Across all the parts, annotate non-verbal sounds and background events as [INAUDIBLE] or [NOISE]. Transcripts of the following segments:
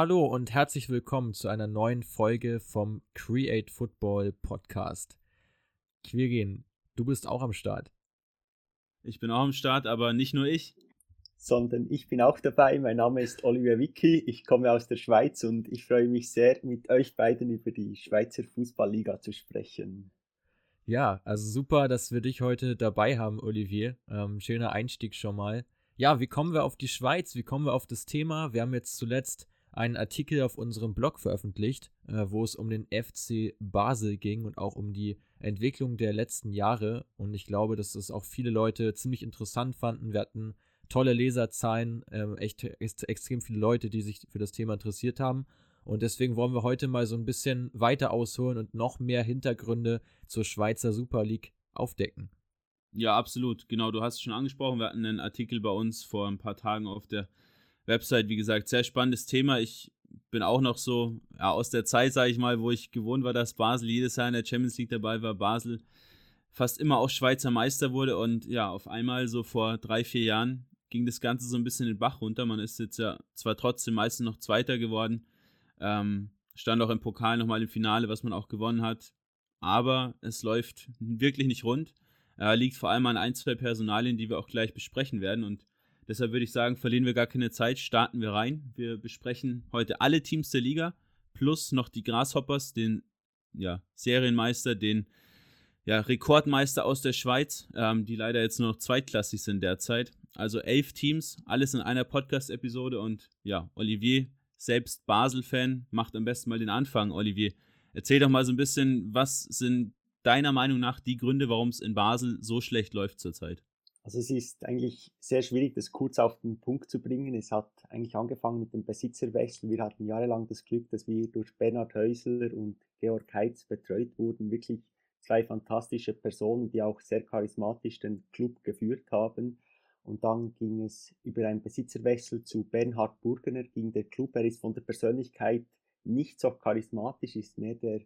Hallo und herzlich willkommen zu einer neuen Folge vom Create Football Podcast. Quirin, du bist auch am Start. Ich bin auch am Start, aber nicht nur ich. Sondern ich bin auch dabei. Mein Name ist Oliver Wicki. Ich komme aus der Schweiz und ich freue mich sehr, mit euch beiden über die Schweizer Fußballliga zu sprechen. Ja, also super, dass wir dich heute dabei haben, Olivier. Ähm, schöner Einstieg schon mal. Ja, wie kommen wir auf die Schweiz? Wie kommen wir auf das Thema? Wir haben jetzt zuletzt einen Artikel auf unserem Blog veröffentlicht, äh, wo es um den FC Basel ging und auch um die Entwicklung der letzten Jahre. Und ich glaube, dass das auch viele Leute ziemlich interessant fanden. Wir hatten tolle Leserzahlen, äh, echt ext extrem viele Leute, die sich für das Thema interessiert haben. Und deswegen wollen wir heute mal so ein bisschen weiter ausholen und noch mehr Hintergründe zur Schweizer Super League aufdecken. Ja, absolut. Genau, du hast es schon angesprochen. Wir hatten einen Artikel bei uns vor ein paar Tagen auf der Website, wie gesagt, sehr spannendes Thema. Ich bin auch noch so ja, aus der Zeit, sage ich mal, wo ich gewohnt war, dass Basel jedes Jahr in der Champions League dabei war. Basel fast immer auch Schweizer Meister wurde und ja, auf einmal so vor drei, vier Jahren ging das Ganze so ein bisschen den Bach runter. Man ist jetzt ja zwar trotzdem meistens noch Zweiter geworden, ähm, stand auch im Pokal nochmal im Finale, was man auch gewonnen hat, aber es läuft wirklich nicht rund. Äh, liegt vor allem an ein, zwei Personalien, die wir auch gleich besprechen werden und Deshalb würde ich sagen, verlieren wir gar keine Zeit, starten wir rein. Wir besprechen heute alle Teams der Liga plus noch die Grasshoppers, den ja, Serienmeister, den ja, Rekordmeister aus der Schweiz, ähm, die leider jetzt nur noch zweitklassig sind derzeit. Also elf Teams, alles in einer Podcast-Episode und ja, Olivier, selbst Basel-Fan, macht am besten mal den Anfang. Olivier, erzähl doch mal so ein bisschen, was sind deiner Meinung nach die Gründe, warum es in Basel so schlecht läuft zurzeit? Also es ist eigentlich sehr schwierig, das kurz auf den Punkt zu bringen. Es hat eigentlich angefangen mit dem Besitzerwechsel. Wir hatten jahrelang das Glück, dass wir durch Bernhard Häusler und Georg Heitz betreut wurden. Wirklich zwei fantastische Personen, die auch sehr charismatisch den Club geführt haben. Und dann ging es über einen Besitzerwechsel zu Bernhard Burgener, ging der Club. Er ist von der Persönlichkeit nicht so charismatisch, ist mehr der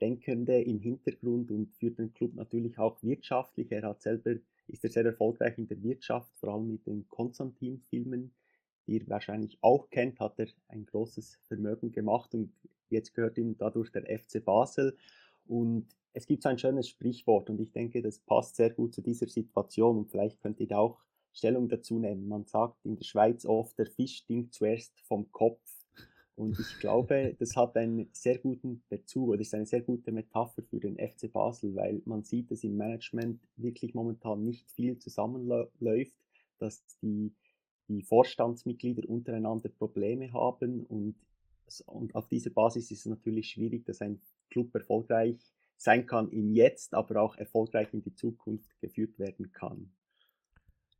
Denkende im Hintergrund und führt den Club natürlich auch wirtschaftlich. Er hat selber ist er sehr erfolgreich in der Wirtschaft, vor allem mit den Konstantin-Filmen, die ihr wahrscheinlich auch kennt, hat er ein großes Vermögen gemacht und jetzt gehört ihm dadurch der FC Basel. Und es gibt so ein schönes Sprichwort und ich denke, das passt sehr gut zu dieser Situation und vielleicht könnt ihr da auch Stellung dazu nehmen. Man sagt in der Schweiz oft, der Fisch stinkt zuerst vom Kopf. Und ich glaube, das hat einen sehr guten Bezug oder ist eine sehr gute Metapher für den FC Basel, weil man sieht, dass im Management wirklich momentan nicht viel zusammenläuft, dass die, die Vorstandsmitglieder untereinander Probleme haben und, und auf dieser Basis ist es natürlich schwierig, dass ein Club erfolgreich sein kann im Jetzt, aber auch erfolgreich in die Zukunft geführt werden kann.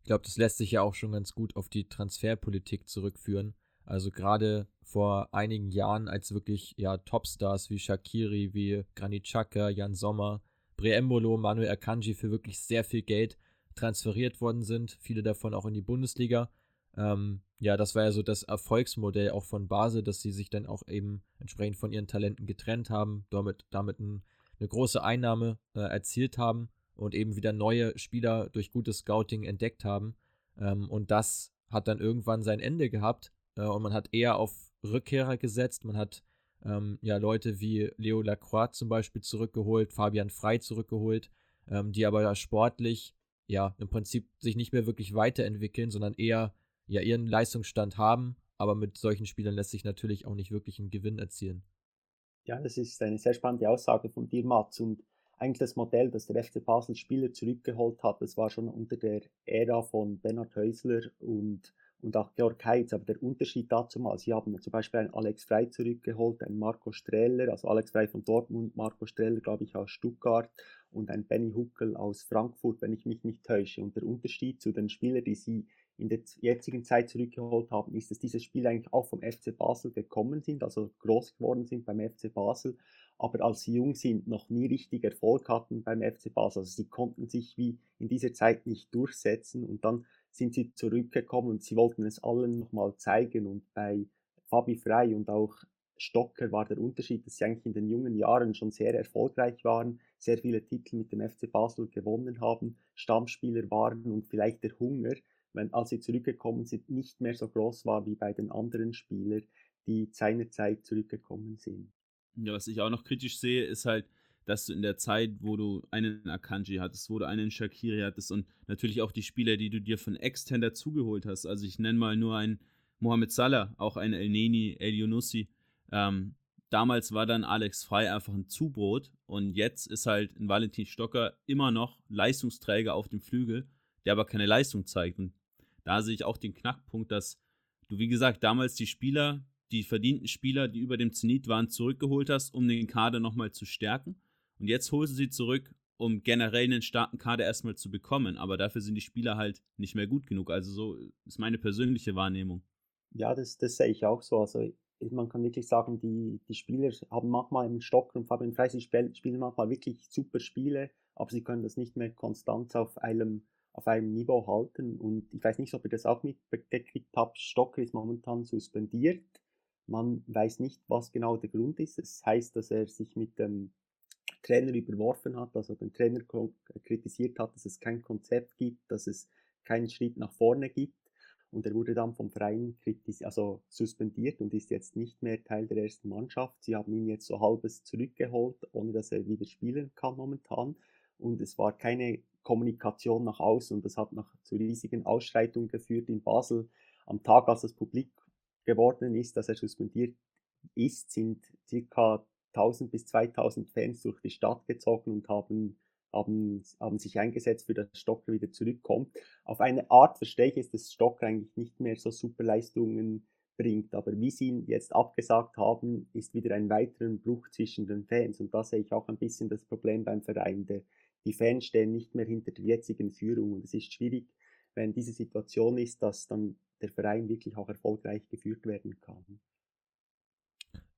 Ich glaube, das lässt sich ja auch schon ganz gut auf die Transferpolitik zurückführen also gerade vor einigen Jahren, als wirklich ja Topstars wie Shakiri, wie Granit Xhaka, Jan Sommer, Breembolo, Manuel Akanji für wirklich sehr viel Geld transferiert worden sind, viele davon auch in die Bundesliga. Ähm, ja, das war ja so das Erfolgsmodell auch von Basel, dass sie sich dann auch eben entsprechend von ihren Talenten getrennt haben, damit, damit ein, eine große Einnahme äh, erzielt haben und eben wieder neue Spieler durch gutes Scouting entdeckt haben. Ähm, und das hat dann irgendwann sein Ende gehabt äh, und man hat eher auf Rückkehrer gesetzt. Man hat ähm, ja Leute wie Leo Lacroix zum Beispiel zurückgeholt, Fabian Frei zurückgeholt, ähm, die aber ja sportlich ja im Prinzip sich nicht mehr wirklich weiterentwickeln, sondern eher ja ihren Leistungsstand haben. Aber mit solchen Spielern lässt sich natürlich auch nicht wirklich einen Gewinn erzielen. Ja, das ist eine sehr spannende Aussage von dir, Mats. Und eigentlich das Modell, das der FC Basel Spieler zurückgeholt hat, das war schon unter der Ära von Bernhard Häusler und und auch Georg Heitz. Aber der Unterschied dazu mal, sie haben zum Beispiel einen Alex Frey zurückgeholt, einen Marco Streller, also Alex Frey von Dortmund, Marco Streller, glaube ich, aus Stuttgart und ein Benny Huckel aus Frankfurt, wenn ich mich nicht täusche. Und der Unterschied zu den Spielern, die sie in der jetzigen Zeit zurückgeholt haben, ist, dass diese Spieler eigentlich auch vom FC Basel gekommen sind, also groß geworden sind beim FC Basel, aber als sie jung sind, noch nie richtig Erfolg hatten beim FC Basel. Also sie konnten sich wie in dieser Zeit nicht durchsetzen und dann sind sie zurückgekommen und sie wollten es allen nochmal zeigen. Und bei Fabi Frey und auch Stocker war der Unterschied, dass sie eigentlich in den jungen Jahren schon sehr erfolgreich waren, sehr viele Titel mit dem FC Basel gewonnen haben, Stammspieler waren und vielleicht der Hunger, wenn, als sie zurückgekommen sind, nicht mehr so groß war wie bei den anderen Spielern, die seinerzeit zurückgekommen sind. Ja, was ich auch noch kritisch sehe, ist halt, dass du in der Zeit, wo du einen Akanji hattest, wo du einen Shakiri hattest und natürlich auch die Spieler, die du dir von extern dazugeholt hast, also ich nenne mal nur einen Mohamed Salah, auch einen El Neni, El Yunussi, ähm, damals war dann Alex Frei einfach ein Zubrot und jetzt ist halt ein Valentin Stocker immer noch Leistungsträger auf dem Flügel, der aber keine Leistung zeigt. Und da sehe ich auch den Knackpunkt, dass du, wie gesagt, damals die Spieler, die verdienten Spieler, die über dem Zenit waren, zurückgeholt hast, um den Kader nochmal zu stärken. Und jetzt holst du sie zurück, um generell einen starken Kader erstmal zu bekommen. Aber dafür sind die Spieler halt nicht mehr gut genug. Also so ist meine persönliche Wahrnehmung. Ja, das, das sehe ich auch so. Also man kann wirklich sagen, die, die Spieler haben manchmal im Stock und Fabian Frey, sie spielen manchmal wirklich super Spiele, aber sie können das nicht mehr konstant auf einem, auf einem Niveau halten. Und ich weiß nicht, ob ihr das auch mitgekriegt habt, Stocker ist momentan suspendiert. Man weiß nicht, was genau der Grund ist. Es das heißt, dass er sich mit dem Trainer überworfen hat, also den Trainer kritisiert hat, dass es kein Konzept gibt, dass es keinen Schritt nach vorne gibt und er wurde dann vom Verein also suspendiert und ist jetzt nicht mehr Teil der ersten Mannschaft. Sie haben ihn jetzt so halbes zurückgeholt, ohne dass er wieder spielen kann momentan. Und es war keine Kommunikation nach außen und das hat noch zu riesigen Ausschreitungen geführt in Basel. Am Tag, als es publik geworden ist, dass er suspendiert ist, sind circa 1000 bis 2000 Fans durch die Stadt gezogen und haben haben, haben sich eingesetzt für das Stocker wieder zurückkommt. Auf eine Art verstehe ich es, dass Stocker eigentlich nicht mehr so super Leistungen bringt, aber wie sie ihn jetzt abgesagt haben, ist wieder ein weiterer Bruch zwischen den Fans und da sehe ich auch ein bisschen das Problem beim Verein. Der, die Fans stehen nicht mehr hinter der jetzigen Führung und es ist schwierig, wenn diese Situation ist, dass dann der Verein wirklich auch erfolgreich geführt werden kann.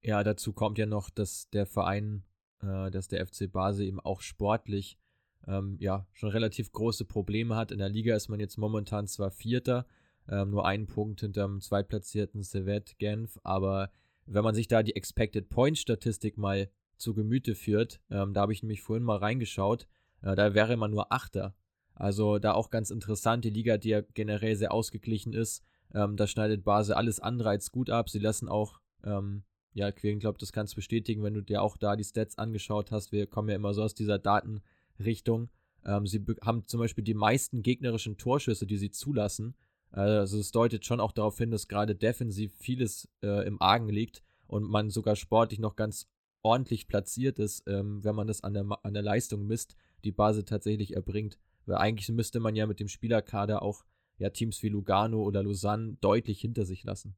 Ja, dazu kommt ja noch, dass der Verein äh, dass der FC Basel eben auch sportlich ähm, ja schon relativ große Probleme hat. In der Liga ist man jetzt momentan zwar Vierter, ähm, nur einen Punkt hinterm zweitplatzierten Servette Genf, aber wenn man sich da die Expected Point Statistik mal zu Gemüte führt, ähm, da habe ich nämlich vorhin mal reingeschaut, äh, da wäre man nur Achter. Also da auch ganz interessant, die Liga, die ja generell sehr ausgeglichen ist, ähm, da schneidet Basel alles andere als gut ab. Sie lassen auch ähm, ja, Queren, glaube das kannst du bestätigen, wenn du dir auch da die Stats angeschaut hast. Wir kommen ja immer so aus dieser Datenrichtung. Ähm, sie haben zum Beispiel die meisten gegnerischen Torschüsse, die sie zulassen. Äh, also es deutet schon auch darauf hin, dass gerade defensiv vieles äh, im Argen liegt und man sogar sportlich noch ganz ordentlich platziert ist, ähm, wenn man das an der, an der Leistung misst, die Base tatsächlich erbringt. Weil eigentlich müsste man ja mit dem Spielerkader auch ja, Teams wie Lugano oder Lausanne deutlich hinter sich lassen.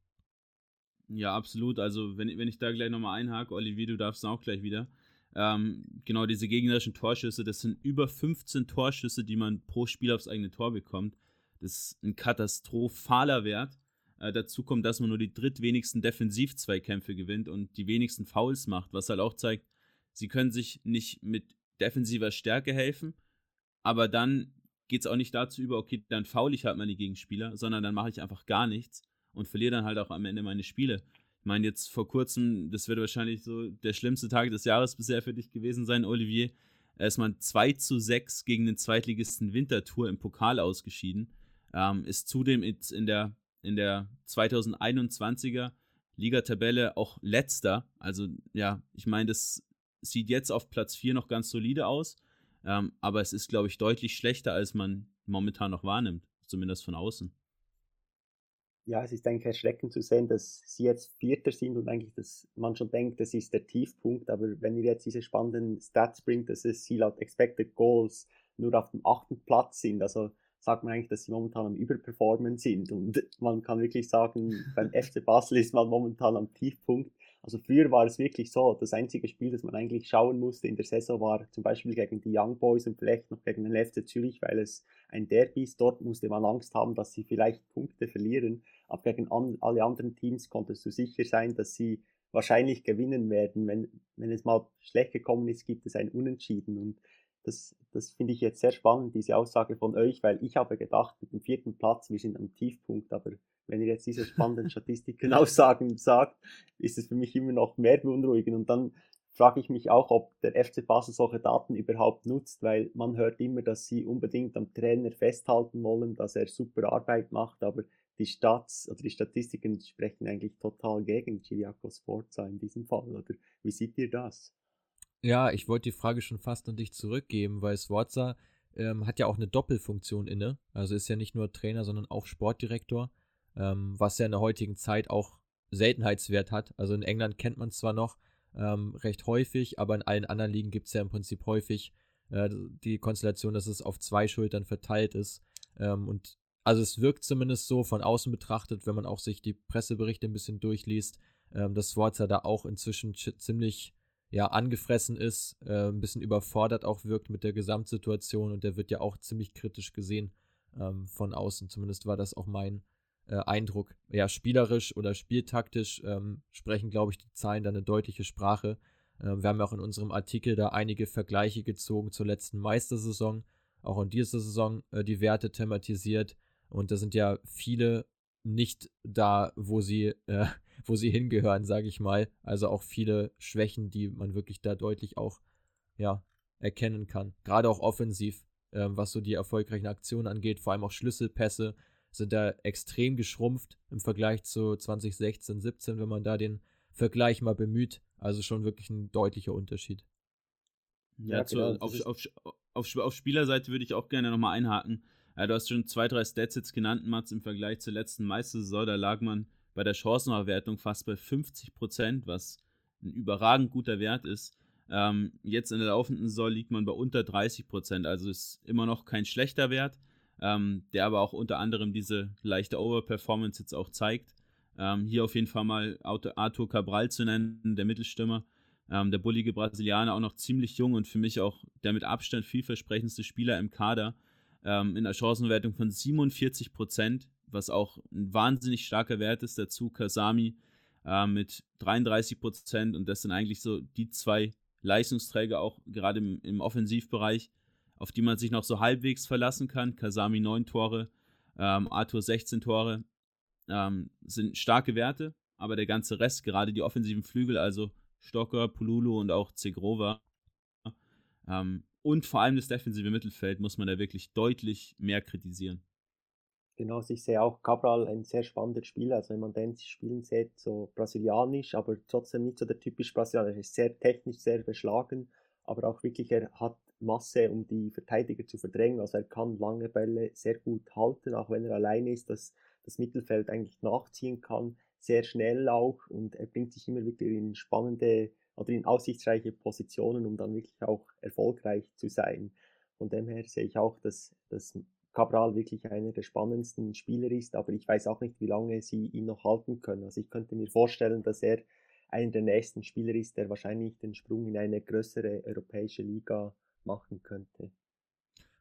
Ja, absolut. Also, wenn, wenn ich da gleich nochmal einhake, Olivier, du darfst auch gleich wieder. Ähm, genau, diese gegnerischen Torschüsse, das sind über 15 Torschüsse, die man pro Spiel aufs eigene Tor bekommt. Das ist ein katastrophaler Wert. Äh, dazu kommt, dass man nur die drittwenigsten Defensivzweikämpfe gewinnt und die wenigsten Fouls macht, was halt auch zeigt, sie können sich nicht mit defensiver Stärke helfen, aber dann geht es auch nicht dazu über, okay, dann faul ich halt meine Gegenspieler, sondern dann mache ich einfach gar nichts und verliere dann halt auch am Ende meine Spiele. Ich meine, jetzt vor kurzem, das wird wahrscheinlich so der schlimmste Tag des Jahres bisher für dich gewesen sein, Olivier. Ist man 2 zu 6 gegen den Zweitligisten Winterthur im Pokal ausgeschieden. Ähm, ist zudem in der, in der 2021er Ligatabelle auch letzter. Also, ja, ich meine, das sieht jetzt auf Platz 4 noch ganz solide aus. Ähm, aber es ist, glaube ich, deutlich schlechter, als man momentan noch wahrnimmt. Zumindest von außen ja, es ist eigentlich erschreckend zu sehen, dass sie jetzt Vierter sind und eigentlich, dass man schon denkt, das ist der Tiefpunkt. Aber wenn ihr jetzt diese spannenden Stats bringt, dass es sie laut Expected Goals nur auf dem achten Platz sind, also sagt man eigentlich, dass sie momentan am Überperformen sind. Und man kann wirklich sagen, beim [LAUGHS] FC Basel ist man momentan am Tiefpunkt. Also früher war es wirklich so, das einzige Spiel, das man eigentlich schauen musste in der Saison war zum Beispiel gegen die Young Boys und vielleicht noch gegen den FC Zürich, weil es ein Derby ist. Dort musste man Angst haben, dass sie vielleicht Punkte verlieren. Aber gegen an, alle anderen Teams konntest du sicher sein, dass sie wahrscheinlich gewinnen werden. Wenn, wenn es mal schlecht gekommen ist, gibt es ein Unentschieden. Und das, das finde ich jetzt sehr spannend, diese Aussage von euch, weil ich habe gedacht, mit dem vierten Platz, wir sind am Tiefpunkt, aber wenn ihr jetzt diese spannenden [LAUGHS] Statistiken [LAUGHS] Aussagen sagt, ist es für mich immer noch mehr beunruhigend. Und dann frage ich mich auch, ob der FC Basel solche Daten überhaupt nutzt, weil man hört immer, dass sie unbedingt am Trainer festhalten wollen, dass er super Arbeit macht, aber die Stats oder die Statistiken sprechen eigentlich total gegen Chiriakos Forza in diesem Fall. Oder wie seht ihr das? Ja, ich wollte die Frage schon fast an dich zurückgeben, weil Sforza ähm, hat ja auch eine Doppelfunktion inne. Also ist ja nicht nur Trainer, sondern auch Sportdirektor, ähm, was ja in der heutigen Zeit auch Seltenheitswert hat. Also in England kennt man zwar noch ähm, recht häufig, aber in allen anderen Ligen gibt es ja im Prinzip häufig äh, die Konstellation, dass es auf zwei Schultern verteilt ist. Ähm, und also es wirkt zumindest so von außen betrachtet, wenn man auch sich die Presseberichte ein bisschen durchliest, ähm, dass Sforza da auch inzwischen ziemlich ja, angefressen ist, äh, ein bisschen überfordert auch wirkt mit der Gesamtsituation und der wird ja auch ziemlich kritisch gesehen ähm, von außen. Zumindest war das auch mein äh, Eindruck. Ja, spielerisch oder spieltaktisch ähm, sprechen, glaube ich, die Zahlen da eine deutliche Sprache. Äh, wir haben ja auch in unserem Artikel da einige Vergleiche gezogen zur letzten Meistersaison, auch in dieser Saison äh, die Werte thematisiert. Und da sind ja viele nicht da, wo sie, äh, wo sie hingehören, sage ich mal. Also auch viele Schwächen, die man wirklich da deutlich auch ja, erkennen kann. Gerade auch offensiv, äh, was so die erfolgreichen Aktionen angeht, vor allem auch Schlüsselpässe sind da extrem geschrumpft im Vergleich zu 2016, 17, wenn man da den Vergleich mal bemüht. Also schon wirklich ein deutlicher Unterschied. Ja, ja genau. auf, auf, auf, auf Spielerseite würde ich auch gerne nochmal einhaken. Ja, du hast schon zwei, drei Stats jetzt genannt, Mats, im Vergleich zur letzten Meistersaison. Da lag man bei der Chancenauswertung fast bei 50 Prozent, was ein überragend guter Wert ist. Ähm, jetzt in der laufenden Saison liegt man bei unter 30 Prozent, also ist immer noch kein schlechter Wert, ähm, der aber auch unter anderem diese leichte Overperformance jetzt auch zeigt. Ähm, hier auf jeden Fall mal Arthur Cabral zu nennen, der Mittelstürmer, ähm, der bullige Brasilianer, auch noch ziemlich jung und für mich auch der mit Abstand vielversprechendste Spieler im Kader ähm, in der Chancenwertung von 47 Prozent, was auch ein wahnsinnig starker Wert ist. Dazu Kasami äh, mit 33 Prozent und das sind eigentlich so die zwei Leistungsträger auch gerade im, im, Offensivbereich, auf die man sich noch so halbwegs verlassen kann. Kasami 9 Tore, ähm, Arthur 16 Tore, ähm, sind starke Werte, aber der ganze Rest, gerade die offensiven Flügel, also Stocker, Pululu und auch Zegrova, ähm, und vor allem das defensive Mittelfeld muss man da wirklich deutlich mehr kritisieren. Genau, ich sehe auch Cabral ein sehr spannender Spieler. Also wenn man den spielen sieht, so brasilianisch, aber trotzdem nicht so der typisch brasilianische. Er ist sehr technisch, sehr beschlagen, aber auch wirklich, er hat Masse, um die Verteidiger zu verdrängen. Also er kann lange Bälle sehr gut halten, auch wenn er alleine ist, dass das Mittelfeld eigentlich nachziehen kann. Sehr schnell auch und er bringt sich immer wieder in spannende oder in aussichtsreiche Positionen, um dann wirklich auch erfolgreich zu sein. Von dem her sehe ich auch, dass, dass Cabral wirklich einer der spannendsten Spieler ist, aber ich weiß auch nicht, wie lange sie ihn noch halten können. Also ich könnte mir vorstellen, dass er einer der nächsten Spieler ist, der wahrscheinlich den Sprung in eine größere europäische Liga machen könnte.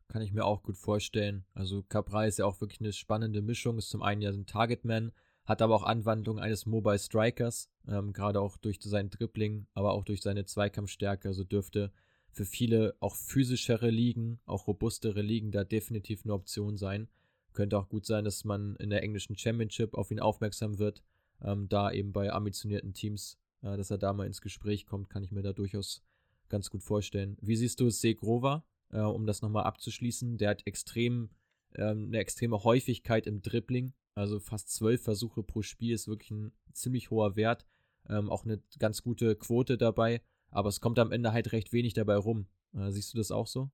Kann ich mir auch gut vorstellen. Also Cabral ist ja auch wirklich eine spannende Mischung. Ist zum einen ja ein Targetman, hat aber auch Anwandlung eines Mobile Strikers, ähm, gerade auch durch sein Dribbling, aber auch durch seine Zweikampfstärke. Also dürfte für viele auch physischere Ligen, auch robustere Ligen da definitiv eine Option sein. Könnte auch gut sein, dass man in der englischen Championship auf ihn aufmerksam wird, ähm, da eben bei ambitionierten Teams, äh, dass er da mal ins Gespräch kommt, kann ich mir da durchaus ganz gut vorstellen. Wie siehst du Segrova, äh, um das nochmal abzuschließen? Der hat extrem, ähm, eine extreme Häufigkeit im Dribbling, also fast zwölf Versuche pro Spiel ist wirklich ein ziemlich hoher Wert. Ähm, auch eine ganz gute Quote dabei. Aber es kommt am Ende halt recht wenig dabei rum. Äh, siehst du das auch so?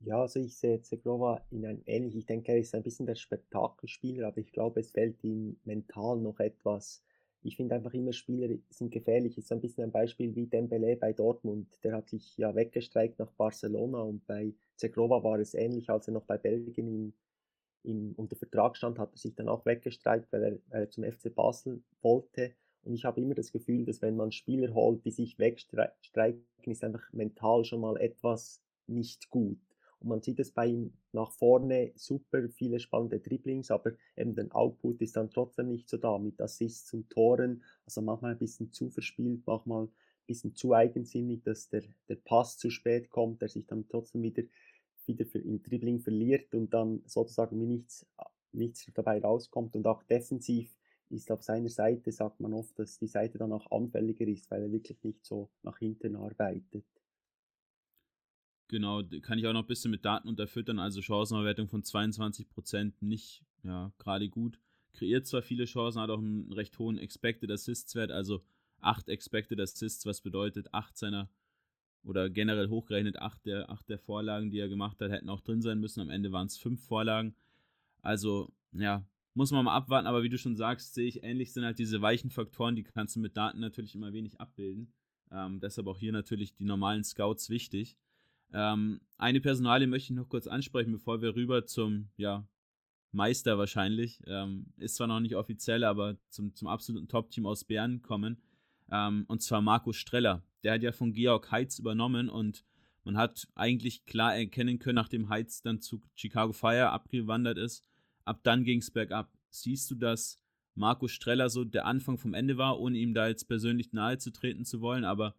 Ja, also ich sehe Zegrova in einem ähnlich. Ich denke, er ist ein bisschen der Spektakelspieler, aber ich glaube, es fällt ihm mental noch etwas. Ich finde einfach immer, Spieler sind gefährlich. Ist ein bisschen ein Beispiel wie Dembele bei Dortmund. Der hat sich ja weggestreikt nach Barcelona und bei Zegrova war es ähnlich, als er noch bei Belgien in im, unter Vertrag stand, hat er sich dann auch weggestreikt, weil er, weil er zum FC Basel wollte. Und ich habe immer das Gefühl, dass wenn man Spieler holt, die sich wegstreiken, ist einfach mental schon mal etwas nicht gut. Und man sieht es bei ihm nach vorne super viele spannende Dribblings, aber eben der Output ist dann trotzdem nicht so da mit Assists und Toren. Also manchmal ein bisschen zu verspielt, manchmal ein bisschen zu eigensinnig, dass der, der Pass zu spät kommt, der sich dann trotzdem wieder wieder im Dribbling verliert und dann sozusagen wie nichts, nichts dabei rauskommt. Und auch defensiv ist auf seiner Seite, sagt man oft, dass die Seite dann auch anfälliger ist, weil er wirklich nicht so nach hinten arbeitet. Genau, kann ich auch noch ein bisschen mit Daten unterfüttern. Also Chancenauswertung von 22% nicht ja, gerade gut. Kreiert zwar viele Chancen, hat auch einen recht hohen Expected Assists Wert, also 8 Expected Assists, was bedeutet 8 seiner oder generell hochgerechnet 8 der, 8 der Vorlagen, die er gemacht hat, hätten auch drin sein müssen. Am Ende waren es 5 Vorlagen. Also, ja, muss man mal abwarten, aber wie du schon sagst, sehe ich ähnlich sind halt diese weichen Faktoren, die kannst du mit Daten natürlich immer wenig abbilden. Ähm, deshalb auch hier natürlich die normalen Scouts wichtig. Ähm, eine Personalie möchte ich noch kurz ansprechen, bevor wir rüber zum ja, Meister wahrscheinlich, ähm, ist zwar noch nicht offiziell, aber zum, zum absoluten Top-Team aus Bern kommen. Ähm, und zwar Marco Streller. Der hat ja von Georg Heitz übernommen und man hat eigentlich klar erkennen können, nachdem Heitz dann zu Chicago Fire abgewandert ist, ab dann ging es bergab. Siehst du, dass Marco Streller so der Anfang vom Ende war, ohne ihm da jetzt persönlich nahe zu treten zu wollen, aber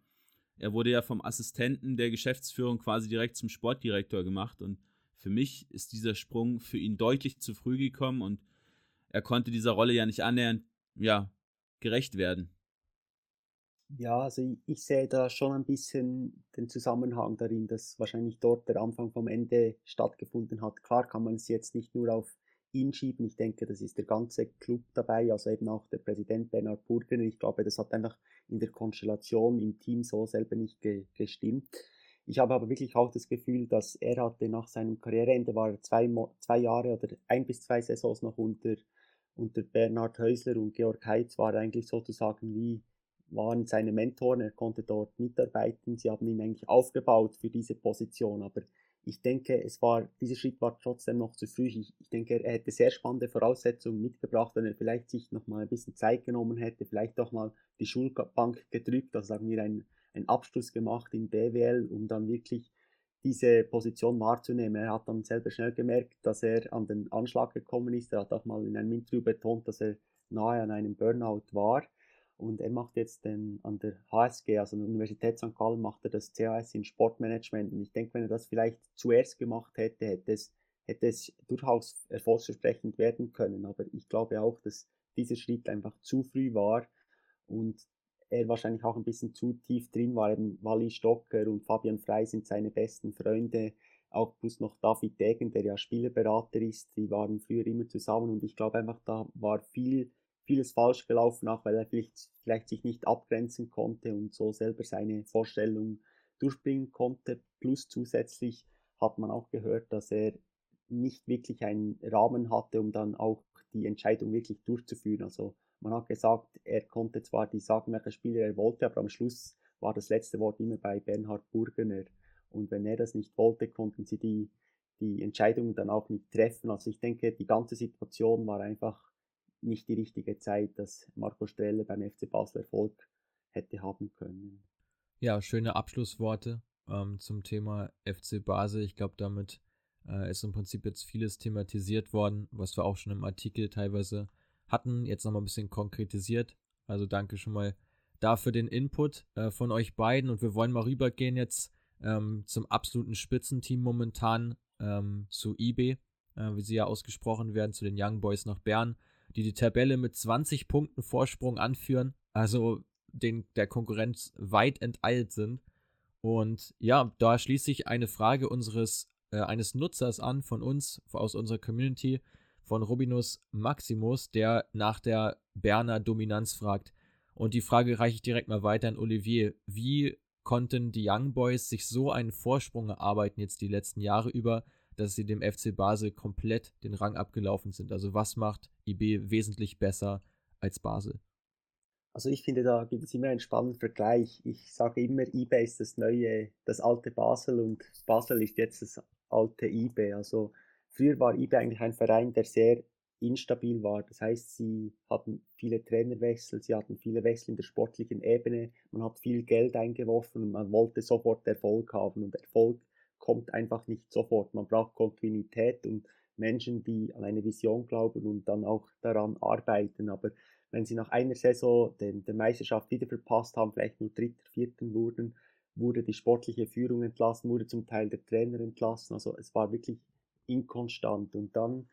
er wurde ja vom Assistenten der Geschäftsführung quasi direkt zum Sportdirektor gemacht und für mich ist dieser Sprung für ihn deutlich zu früh gekommen und er konnte dieser Rolle ja nicht annähernd ja, gerecht werden. Ja, also ich, ich, sehe da schon ein bisschen den Zusammenhang darin, dass wahrscheinlich dort der Anfang vom Ende stattgefunden hat. Klar kann man es jetzt nicht nur auf ihn schieben. Ich denke, das ist der ganze Club dabei, also eben auch der Präsident Bernhard Burgener. Ich glaube, das hat einfach in der Konstellation im Team so selber nicht ge gestimmt. Ich habe aber wirklich auch das Gefühl, dass er hatte nach seinem Karriereende, war zwei, zwei Jahre oder ein bis zwei Saisons noch unter, unter Bernhard Häusler und Georg Heitz, war eigentlich sozusagen wie, waren seine Mentoren, er konnte dort mitarbeiten, sie haben ihn eigentlich aufgebaut für diese Position, aber ich denke, es war, dieser Schritt war trotzdem noch zu früh. Ich, ich denke, er hätte sehr spannende Voraussetzungen mitgebracht, wenn er vielleicht sich noch mal ein bisschen Zeit genommen hätte, vielleicht auch mal die Schulbank gedrückt, also sagen wir einen, einen Abschluss gemacht in BWL, um dann wirklich diese Position wahrzunehmen. Er hat dann selber schnell gemerkt, dass er an den Anschlag gekommen ist. Er hat auch mal in einem Interview betont, dass er nahe an einem Burnout war. Und er macht jetzt den, an der HSG, also an der Universität St. Gallen, macht er das CAS in Sportmanagement. Und ich denke, wenn er das vielleicht zuerst gemacht hätte, hätte es, hätte es durchaus erfolgsversprechend werden können. Aber ich glaube auch, dass dieser Schritt einfach zu früh war und er wahrscheinlich auch ein bisschen zu tief drin war. Eben Wally Stocker und Fabian Frey sind seine besten Freunde. Auch plus noch David Degen, der ja Spielerberater ist. Die waren früher immer zusammen und ich glaube einfach, da war viel vieles falsch gelaufen, auch weil er vielleicht, vielleicht sich nicht abgrenzen konnte und so selber seine Vorstellung durchbringen konnte. Plus zusätzlich hat man auch gehört, dass er nicht wirklich einen Rahmen hatte, um dann auch die Entscheidung wirklich durchzuführen. Also man hat gesagt, er konnte zwar die sagen, welche Spieler er wollte, aber am Schluss war das letzte Wort immer bei Bernhard Burgener. Und wenn er das nicht wollte, konnten sie die, die Entscheidungen dann auch nicht treffen. Also ich denke, die ganze Situation war einfach nicht die richtige Zeit, dass Marco Strelle beim FC Basel Erfolg hätte haben können. Ja, schöne Abschlussworte ähm, zum Thema FC Basel. Ich glaube, damit äh, ist im Prinzip jetzt vieles thematisiert worden, was wir auch schon im Artikel teilweise hatten. Jetzt nochmal ein bisschen konkretisiert. Also danke schon mal dafür den Input äh, von euch beiden. Und wir wollen mal rübergehen jetzt ähm, zum absoluten Spitzenteam momentan, ähm, zu eBay, äh, wie sie ja ausgesprochen werden, zu den Young Boys nach Bern die die Tabelle mit 20 Punkten Vorsprung anführen, also den, der Konkurrenz weit enteilt sind. Und ja, da schließt sich eine Frage unseres, äh, eines Nutzers an von uns, aus unserer Community, von Robinus Maximus, der nach der Berner Dominanz fragt. Und die Frage reiche ich direkt mal weiter an Olivier. Wie konnten die Young Boys sich so einen Vorsprung erarbeiten jetzt die letzten Jahre über, dass sie dem FC Basel komplett den Rang abgelaufen sind. Also was macht IB wesentlich besser als Basel? Also ich finde, da gibt es immer einen spannenden Vergleich. Ich sage immer, eBay ist das neue, das alte Basel und Basel ist jetzt das alte eBay. Also früher war eBay eigentlich ein Verein, der sehr instabil war. Das heißt, sie hatten viele Trainerwechsel, sie hatten viele Wechsel in der sportlichen Ebene, man hat viel Geld eingeworfen und man wollte sofort Erfolg haben. Und Erfolg kommt einfach nicht sofort. Man braucht Kontinuität und Menschen, die an eine Vision glauben und dann auch daran arbeiten. Aber wenn sie nach einer Saison den, der Meisterschaft wieder verpasst haben, vielleicht nur Dritter, Vierten wurden, wurde die sportliche Führung entlassen, wurde zum Teil der Trainer entlassen. Also es war wirklich inkonstant. Und dann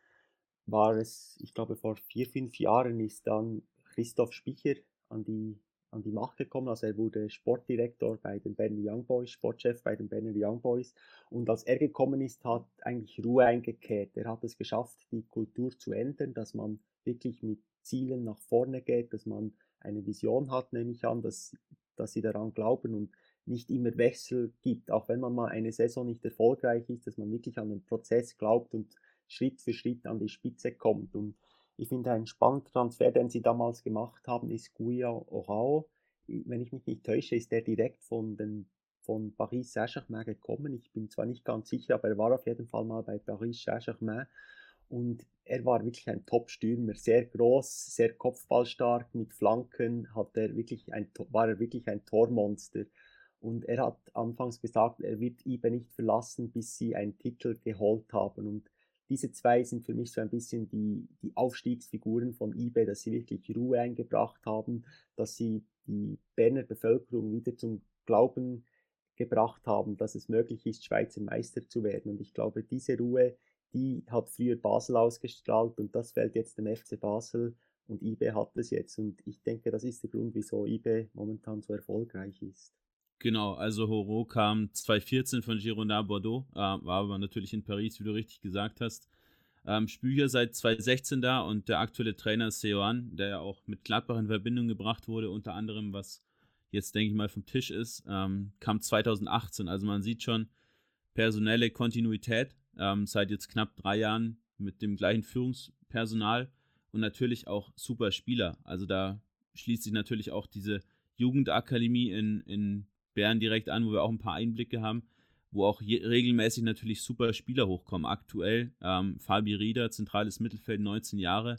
war es, ich glaube, vor vier, fünf Jahren ist dann Christoph Spicher an die an die Macht gekommen. Also er wurde Sportdirektor bei den Berner Young Boys, Sportchef bei den Berner Young Boys. Und als er gekommen ist, hat eigentlich Ruhe eingekehrt. Er hat es geschafft, die Kultur zu ändern, dass man wirklich mit Zielen nach vorne geht, dass man eine Vision hat, nehme ich an, dass, dass sie daran glauben und nicht immer Wechsel gibt, auch wenn man mal eine Saison nicht erfolgreich ist, dass man wirklich an den Prozess glaubt und Schritt für Schritt an die Spitze kommt. Und ich finde, ein spannender Transfer, den sie damals gemacht haben, ist Guia Orao. Wenn ich mich nicht täusche, ist der direkt von, den, von Paris Saint-Germain gekommen. Ich bin zwar nicht ganz sicher, aber er war auf jeden Fall mal bei Paris Saint-Germain. Und er war wirklich ein Top-Stürmer, sehr groß, sehr kopfballstark, mit Flanken hat er wirklich ein, war er wirklich ein Tormonster. Und er hat anfangs gesagt, er wird IBE nicht verlassen, bis sie einen Titel geholt haben. Und diese zwei sind für mich so ein bisschen die, die Aufstiegsfiguren von IBE, dass sie wirklich Ruhe eingebracht haben, dass sie die Berner Bevölkerung wieder zum Glauben gebracht haben, dass es möglich ist, Schweizer Meister zu werden. Und ich glaube, diese Ruhe, die hat früher Basel ausgestrahlt und das fällt jetzt dem FC Basel und IBE hat es jetzt. Und ich denke, das ist der Grund, wieso IBE momentan so erfolgreich ist. Genau, also Horo kam 2014 von Girondin Bordeaux, äh, war aber natürlich in Paris, wie du richtig gesagt hast. Ähm, Spücher seit 2016 da und der aktuelle Trainer Seoan, der ja auch mit Gladbach in Verbindung gebracht wurde, unter anderem, was jetzt denke ich mal vom Tisch ist, ähm, kam 2018. Also man sieht schon personelle Kontinuität ähm, seit jetzt knapp drei Jahren mit dem gleichen Führungspersonal und natürlich auch super Spieler. Also da schließt sich natürlich auch diese Jugendakademie in, in Bern direkt an, wo wir auch ein paar Einblicke haben, wo auch regelmäßig natürlich super Spieler hochkommen. Aktuell ähm, Fabi Rieder, zentrales Mittelfeld, 19 Jahre,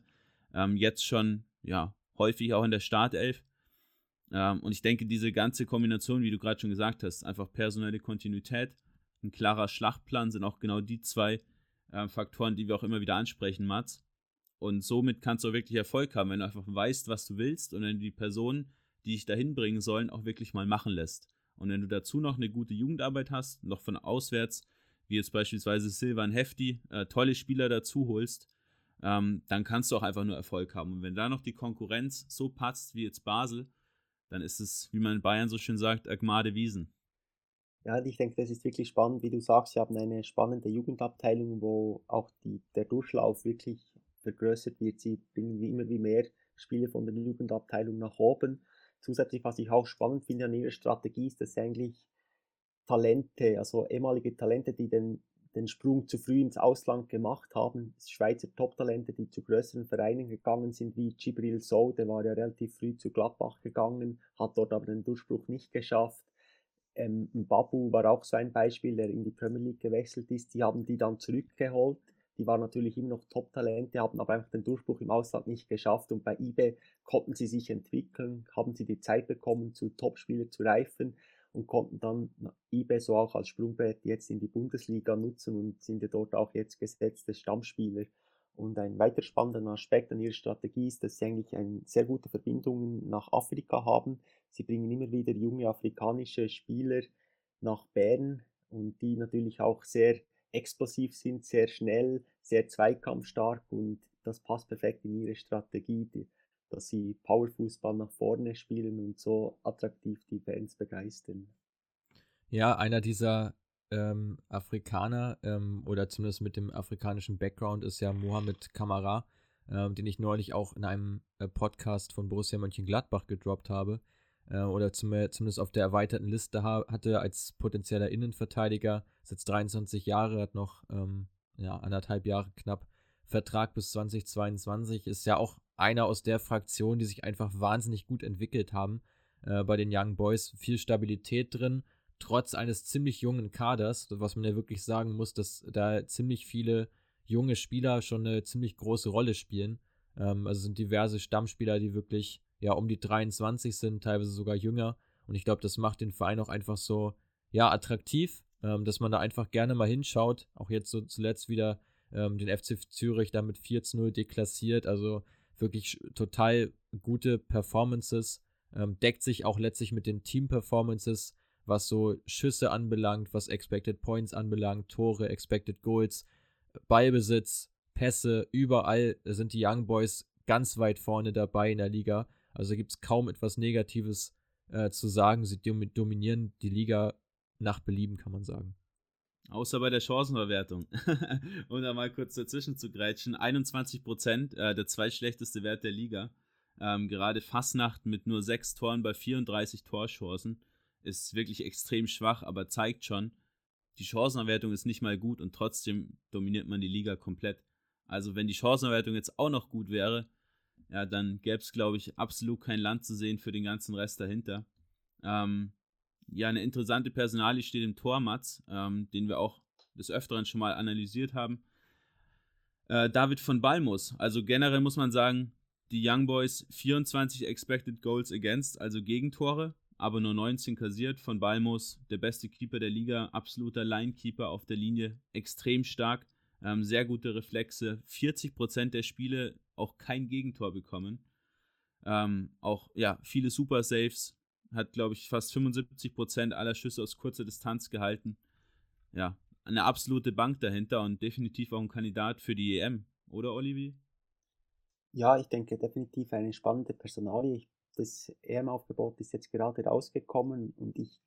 ähm, jetzt schon ja häufig auch in der Startelf. Ähm, und ich denke, diese ganze Kombination, wie du gerade schon gesagt hast, einfach personelle Kontinuität, ein klarer Schlachtplan sind auch genau die zwei äh, Faktoren, die wir auch immer wieder ansprechen, Mats. Und somit kannst du auch wirklich Erfolg haben, wenn du einfach weißt, was du willst und wenn du die Personen, die dich dahin bringen sollen, auch wirklich mal machen lässt. Und wenn du dazu noch eine gute Jugendarbeit hast, noch von auswärts, wie jetzt beispielsweise Silvan Hefti, äh, tolle Spieler dazu holst, ähm, dann kannst du auch einfach nur Erfolg haben. Und wenn da noch die Konkurrenz so passt wie jetzt Basel, dann ist es, wie man in Bayern so schön sagt, Agmade Wiesen. Ja, ich denke, das ist wirklich spannend. Wie du sagst, sie haben eine spannende Jugendabteilung, wo auch die, der Durchlauf wirklich vergrößert wird. Sie bringen wie immer wie mehr Spiele von der Jugendabteilung nach oben zusätzlich, was ich auch spannend finde an ihrer Strategie, ist, dass sie eigentlich Talente, also ehemalige Talente, die den, den Sprung zu früh ins Ausland gemacht haben, Schweizer Top-Talente, die zu größeren Vereinen gegangen sind, wie Gibril So, der war ja relativ früh zu Gladbach gegangen, hat dort aber den Durchbruch nicht geschafft. Ähm, Babu war auch so ein Beispiel, der in die Premier League gewechselt ist. Die haben die dann zurückgeholt die waren natürlich immer noch Top-Talente, haben aber einfach den Durchbruch im Ausland nicht geschafft und bei eBay konnten sie sich entwickeln, haben sie die Zeit bekommen, zu Topspieler zu reifen und konnten dann eBay so auch als Sprungbrett jetzt in die Bundesliga nutzen und sind ja dort auch jetzt gesetzte Stammspieler. Und ein weiter spannender Aspekt an ihrer Strategie ist, dass sie eigentlich eine sehr gute Verbindungen nach Afrika haben. Sie bringen immer wieder junge afrikanische Spieler nach Bern und die natürlich auch sehr explosiv sind, sehr schnell, sehr zweikampfstark und das passt perfekt in ihre Strategie, dass sie Powerfußball nach vorne spielen und so attraktiv die Fans begeistern. Ja, einer dieser ähm, Afrikaner ähm, oder zumindest mit dem afrikanischen Background ist ja Mohamed Kamara, ähm, den ich neulich auch in einem äh, Podcast von Borussia Mönchengladbach gedroppt habe äh, oder zum, zumindest auf der erweiterten Liste ha hatte als potenzieller Innenverteidiger. Ist jetzt 23 Jahre, hat noch ähm, ja, anderthalb Jahre knapp Vertrag bis 2022. Ist ja auch einer aus der Fraktion, die sich einfach wahnsinnig gut entwickelt haben. Äh, bei den Young Boys viel Stabilität drin, trotz eines ziemlich jungen Kaders, was man ja wirklich sagen muss, dass da ziemlich viele junge Spieler schon eine ziemlich große Rolle spielen. Ähm, also sind diverse Stammspieler, die wirklich ja um die 23 sind, teilweise sogar jünger. Und ich glaube, das macht den Verein auch einfach so, ja, attraktiv, ähm, dass man da einfach gerne mal hinschaut. Auch jetzt so zuletzt wieder ähm, den FC Zürich damit 4 zu 0 deklassiert. Also wirklich total gute Performances. Ähm, deckt sich auch letztlich mit den Team-Performances, was so Schüsse anbelangt, was Expected Points anbelangt, Tore, Expected Goals, Ballbesitz, Pässe, überall sind die Young Boys ganz weit vorne dabei in der Liga. Also gibt es kaum etwas Negatives äh, zu sagen. Sie dominieren die Liga nach Belieben, kann man sagen. Außer bei der Chancenverwertung. [LAUGHS] um da mal kurz dazwischen zu grätschen. 21 Prozent, äh, der zweitschlechteste Wert der Liga. Ähm, gerade Fasnacht mit nur sechs Toren bei 34 Torchancen ist wirklich extrem schwach, aber zeigt schon, die Chancenverwertung ist nicht mal gut und trotzdem dominiert man die Liga komplett. Also wenn die Chancenverwertung jetzt auch noch gut wäre, ja, dann gäbe es, glaube ich, absolut kein Land zu sehen für den ganzen Rest dahinter. Ähm, ja, eine interessante Personalie steht im Tor, Mats, ähm, den wir auch des Öfteren schon mal analysiert haben. Äh, David von Balmus. Also generell muss man sagen, die Young Boys 24 Expected Goals Against, also Gegentore, aber nur 19 kassiert. Von Balmus, der beste Keeper der Liga, absoluter Linekeeper auf der Linie, extrem stark, ähm, sehr gute Reflexe. 40% der Spiele auch kein Gegentor bekommen. Ähm, auch ja, viele Super Saves, hat glaube ich fast 75% aller Schüsse aus kurzer Distanz gehalten. Ja, eine absolute Bank dahinter und definitiv auch ein Kandidat für die EM, oder Olivier? Ja, ich denke definitiv eine spannende Personalie. Das EM-Aufgebot ist jetzt gerade rausgekommen und ich,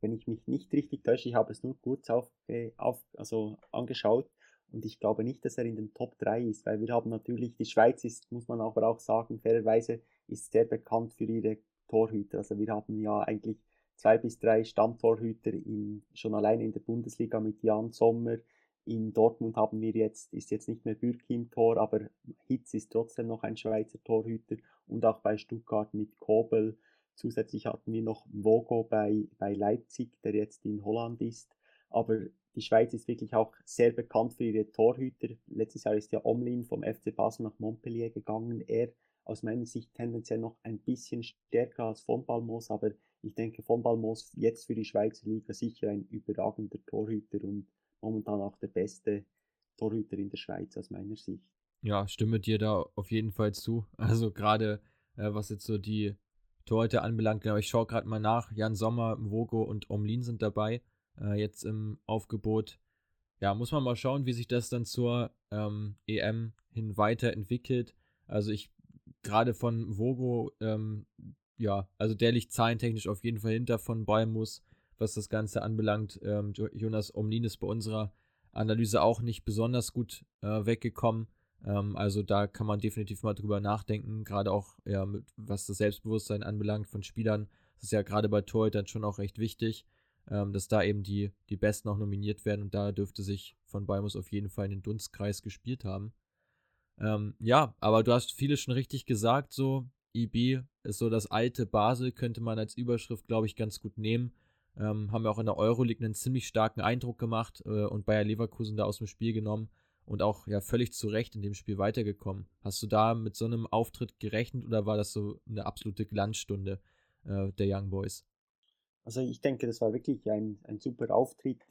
wenn ich mich nicht richtig täusche, ich habe es nur kurz auf, auf, also angeschaut und ich glaube nicht, dass er in den Top 3 ist, weil wir haben natürlich, die Schweiz ist, muss man aber auch sagen, fairerweise ist sehr bekannt für ihre Torhüter. Also wir haben ja eigentlich zwei bis drei Stammtorhüter in, schon alleine in der Bundesliga mit Jan Sommer, in Dortmund haben wir jetzt, ist jetzt nicht mehr Bürki im Tor, aber Hitz ist trotzdem noch ein Schweizer Torhüter und auch bei Stuttgart mit Kobel. Zusätzlich hatten wir noch Vogo bei, bei Leipzig, der jetzt in Holland ist. Aber die Schweiz ist wirklich auch sehr bekannt für ihre Torhüter. Letztes Jahr ist ja Omlin vom FC Basel nach Montpellier gegangen. Er aus meiner Sicht tendenziell noch ein bisschen stärker als von Balmos, aber ich denke von Balmos jetzt für die Schweizer Liga sicher ein überragender Torhüter und momentan auch der beste Torhüter in der Schweiz aus meiner Sicht. Ja, stimme dir da auf jeden Fall zu. [LAUGHS] Also gerade äh, was jetzt so die Torhüter anbelangt, genau, ich schaue gerade mal nach. Jan Sommer, Vogo und Omlin sind dabei, äh, jetzt im Aufgebot. Ja, muss man mal schauen, wie sich das dann zur ähm, EM hin weiterentwickelt. Also ich gerade von Vogo, ähm, ja, also der liegt zahlentechnisch auf jeden Fall hinter von Balmus was das Ganze anbelangt. Ähm, Jonas Omlin ist bei unserer Analyse auch nicht besonders gut äh, weggekommen. Ähm, also da kann man definitiv mal drüber nachdenken, gerade auch ja, mit, was das Selbstbewusstsein anbelangt von Spielern. Das ist ja gerade bei Torhütern schon auch recht wichtig, ähm, dass da eben die, die Besten auch nominiert werden und da dürfte sich von Balmus auf jeden Fall in den Dunstkreis gespielt haben. Ähm, ja, aber du hast vieles schon richtig gesagt, so IB ist so das alte Basel, könnte man als Überschrift, glaube ich, ganz gut nehmen. Ähm, haben ja auch in der Euroleague einen ziemlich starken Eindruck gemacht äh, und Bayer Leverkusen da aus dem Spiel genommen und auch ja völlig zu Recht in dem Spiel weitergekommen. Hast du da mit so einem Auftritt gerechnet oder war das so eine absolute Glanzstunde äh, der Young Boys? Also ich denke, das war wirklich ein, ein super Auftritt.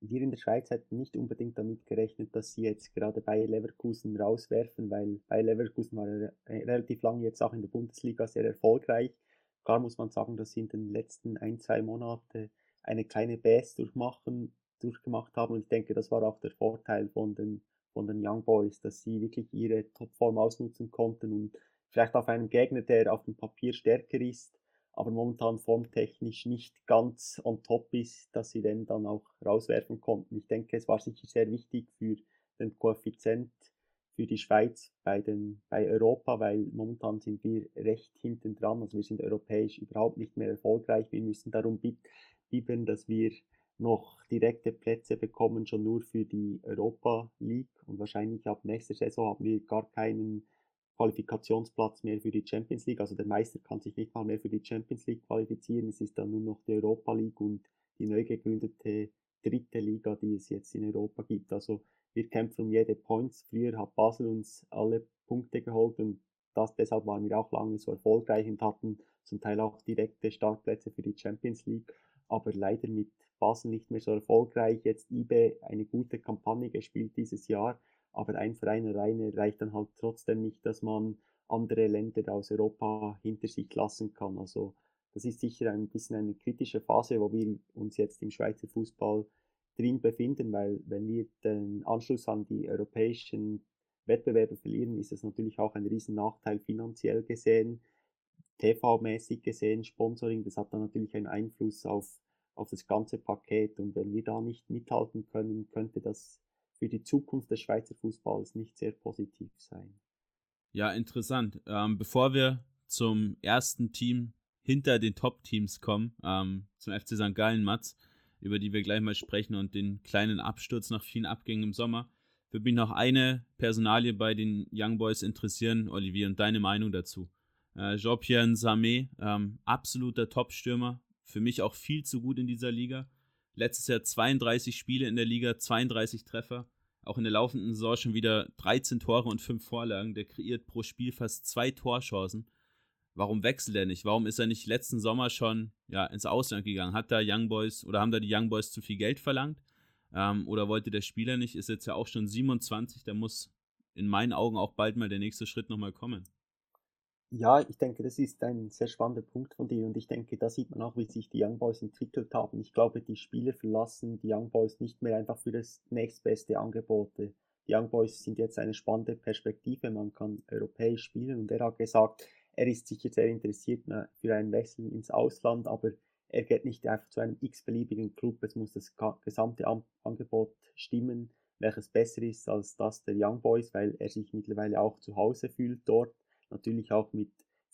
Wir in der Schweiz hätten nicht unbedingt damit gerechnet, dass sie jetzt gerade Bayer Leverkusen rauswerfen, weil Bayer Leverkusen war relativ lange jetzt auch in der Bundesliga sehr erfolgreich Klar muss man sagen, dass sie in den letzten ein, zwei Monaten eine kleine Bass durchmachen, durchgemacht haben. Und ich denke, das war auch der Vorteil von den, von den Young Boys, dass sie wirklich ihre Topform ausnutzen konnten und vielleicht auf einem Gegner, der auf dem Papier stärker ist, aber momentan formtechnisch nicht ganz on top ist, dass sie den dann auch rauswerfen konnten. Ich denke, es war sicher sehr wichtig für den Koeffizient für die Schweiz bei, den, bei Europa, weil momentan sind wir recht hinten dran. Also wir sind europäisch überhaupt nicht mehr erfolgreich. Wir müssen darum bibbern, dass wir noch direkte Plätze bekommen, schon nur für die Europa League. Und wahrscheinlich ab nächster Saison haben wir gar keinen Qualifikationsplatz mehr für die Champions League. Also der Meister kann sich nicht mal mehr für die Champions League qualifizieren. Es ist dann nur noch die Europa League und die neu gegründete dritte Liga, die es jetzt in Europa gibt. Also wir kämpfen um jede Points. Früher hat Basel uns alle Punkte geholt und das, deshalb waren wir auch lange so erfolgreich und hatten zum Teil auch direkte Startplätze für die Champions League, aber leider mit Basel nicht mehr so erfolgreich. Jetzt IBE eine gute Kampagne gespielt dieses Jahr, aber ein Verein alleine reicht dann halt trotzdem nicht, dass man andere Länder aus Europa hinter sich lassen kann. Also das ist sicher ein bisschen eine kritische Phase, wo wir uns jetzt im Schweizer Fußball drin befinden, weil wenn wir den Anschluss an die europäischen Wettbewerbe verlieren, ist das natürlich auch ein riesen Nachteil finanziell gesehen. TV-mäßig gesehen, Sponsoring, das hat dann natürlich einen Einfluss auf, auf das ganze Paket. Und wenn wir da nicht mithalten können, könnte das für die Zukunft des Schweizer Fußballs nicht sehr positiv sein. Ja, interessant. Ähm, bevor wir zum ersten Team hinter den Top-Teams kommen, ähm, zum FC St. Gallen, Mats, über die wir gleich mal sprechen und den kleinen Absturz nach vielen Abgängen im Sommer, würde mich noch eine Personalie bei den Young Boys interessieren, Olivier, und deine Meinung dazu. Äh, Jean-Pierre Samé, ähm, absoluter Top-Stürmer, für mich auch viel zu gut in dieser Liga. Letztes Jahr 32 Spiele in der Liga, 32 Treffer. Auch in der laufenden Saison schon wieder 13 Tore und 5 Vorlagen. Der kreiert pro Spiel fast zwei Torchancen. Warum wechselt er nicht? Warum ist er nicht letzten Sommer schon ja, ins Ausland gegangen? Hat da Young Boys oder haben da die Young Boys zu viel Geld verlangt? Ähm, oder wollte der Spieler nicht? Ist jetzt ja auch schon 27, da muss in meinen Augen auch bald mal der nächste Schritt nochmal kommen. Ja, ich denke, das ist ein sehr spannender Punkt von dir und ich denke, da sieht man auch, wie sich die Young Boys entwickelt haben. Ich glaube, die Spieler verlassen die Young Boys nicht mehr einfach für das nächstbeste Angebot. Die Young Boys sind jetzt eine spannende Perspektive, man kann europäisch spielen und er hat gesagt, er ist sicher sehr interessiert für einen Wechsel ins Ausland, aber er geht nicht einfach zu einem x-beliebigen Club, es muss das gesamte Angebot stimmen, welches besser ist als das der Young Boys, weil er sich mittlerweile auch zu Hause fühlt dort natürlich auch mit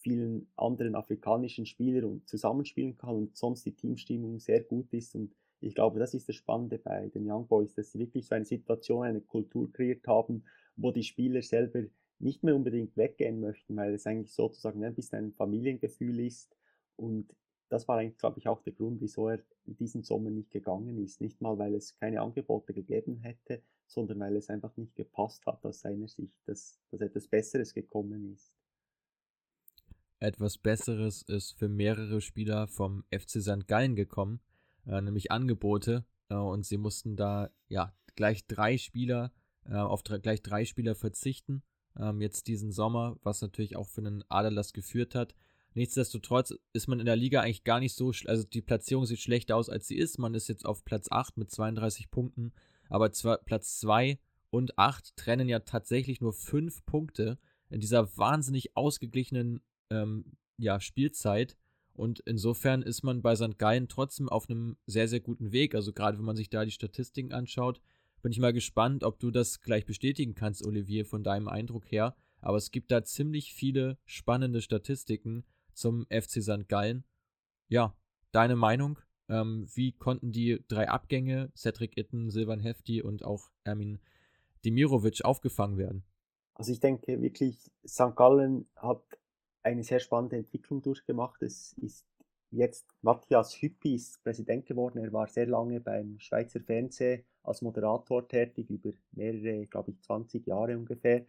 vielen anderen afrikanischen Spielern zusammenspielen kann und sonst die Teamstimmung sehr gut ist. Und ich glaube, das ist das Spannende bei den Young Boys, dass sie wirklich so eine Situation, eine Kultur kreiert haben, wo die Spieler selber nicht mehr unbedingt weggehen möchten, weil es eigentlich sozusagen ein bisschen ein Familiengefühl ist. Und das war eigentlich, glaube ich, auch der Grund, wieso er diesen Sommer nicht gegangen ist. Nicht mal, weil es keine Angebote gegeben hätte, sondern weil es einfach nicht gepasst hat aus seiner Sicht, dass, dass etwas Besseres gekommen ist etwas Besseres ist für mehrere Spieler vom FC St. Gallen gekommen, äh, nämlich Angebote. Äh, und sie mussten da ja gleich drei Spieler, äh, auf drei, gleich drei Spieler verzichten. Ähm, jetzt diesen Sommer, was natürlich auch für einen Aderlass geführt hat. Nichtsdestotrotz ist man in der Liga eigentlich gar nicht so, also die Platzierung sieht schlechter aus, als sie ist. Man ist jetzt auf Platz 8 mit 32 Punkten, aber zwar Platz 2 und 8 trennen ja tatsächlich nur 5 Punkte in dieser wahnsinnig ausgeglichenen ähm, ja, Spielzeit. Und insofern ist man bei St. Gallen trotzdem auf einem sehr, sehr guten Weg. Also gerade wenn man sich da die Statistiken anschaut, bin ich mal gespannt, ob du das gleich bestätigen kannst, Olivier, von deinem Eindruck her. Aber es gibt da ziemlich viele spannende Statistiken zum FC St. Gallen. Ja, deine Meinung? Ähm, wie konnten die drei Abgänge, Cedric Itten, Silvan Hefti und auch Ermin Demirovic, aufgefangen werden? Also ich denke wirklich, St. Gallen hat eine sehr spannende Entwicklung durchgemacht. Es ist jetzt Matthias Hüppi ist Präsident geworden. Er war sehr lange beim Schweizer Fernsehen als Moderator tätig, über mehrere, glaube ich, 20 Jahre ungefähr.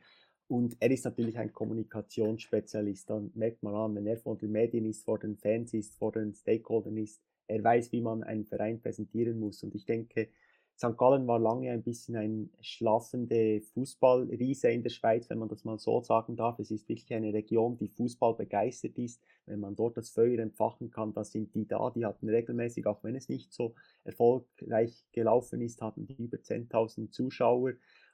Und er ist natürlich ein Kommunikationsspezialist. Dann merkt man an, wenn er vor den Medien ist, vor den Fans ist, vor den Stakeholdern ist, er weiß, wie man einen Verein präsentieren muss. Und ich denke, St. Gallen war lange ein bisschen ein schlafende Fußballriese in der Schweiz, wenn man das mal so sagen darf. Es ist wirklich eine Region, die Fußball begeistert ist. Wenn man dort das Feuer entfachen kann, da sind die da. Die hatten regelmäßig, auch wenn es nicht so erfolgreich gelaufen ist, hatten die über 10.000 Zuschauer.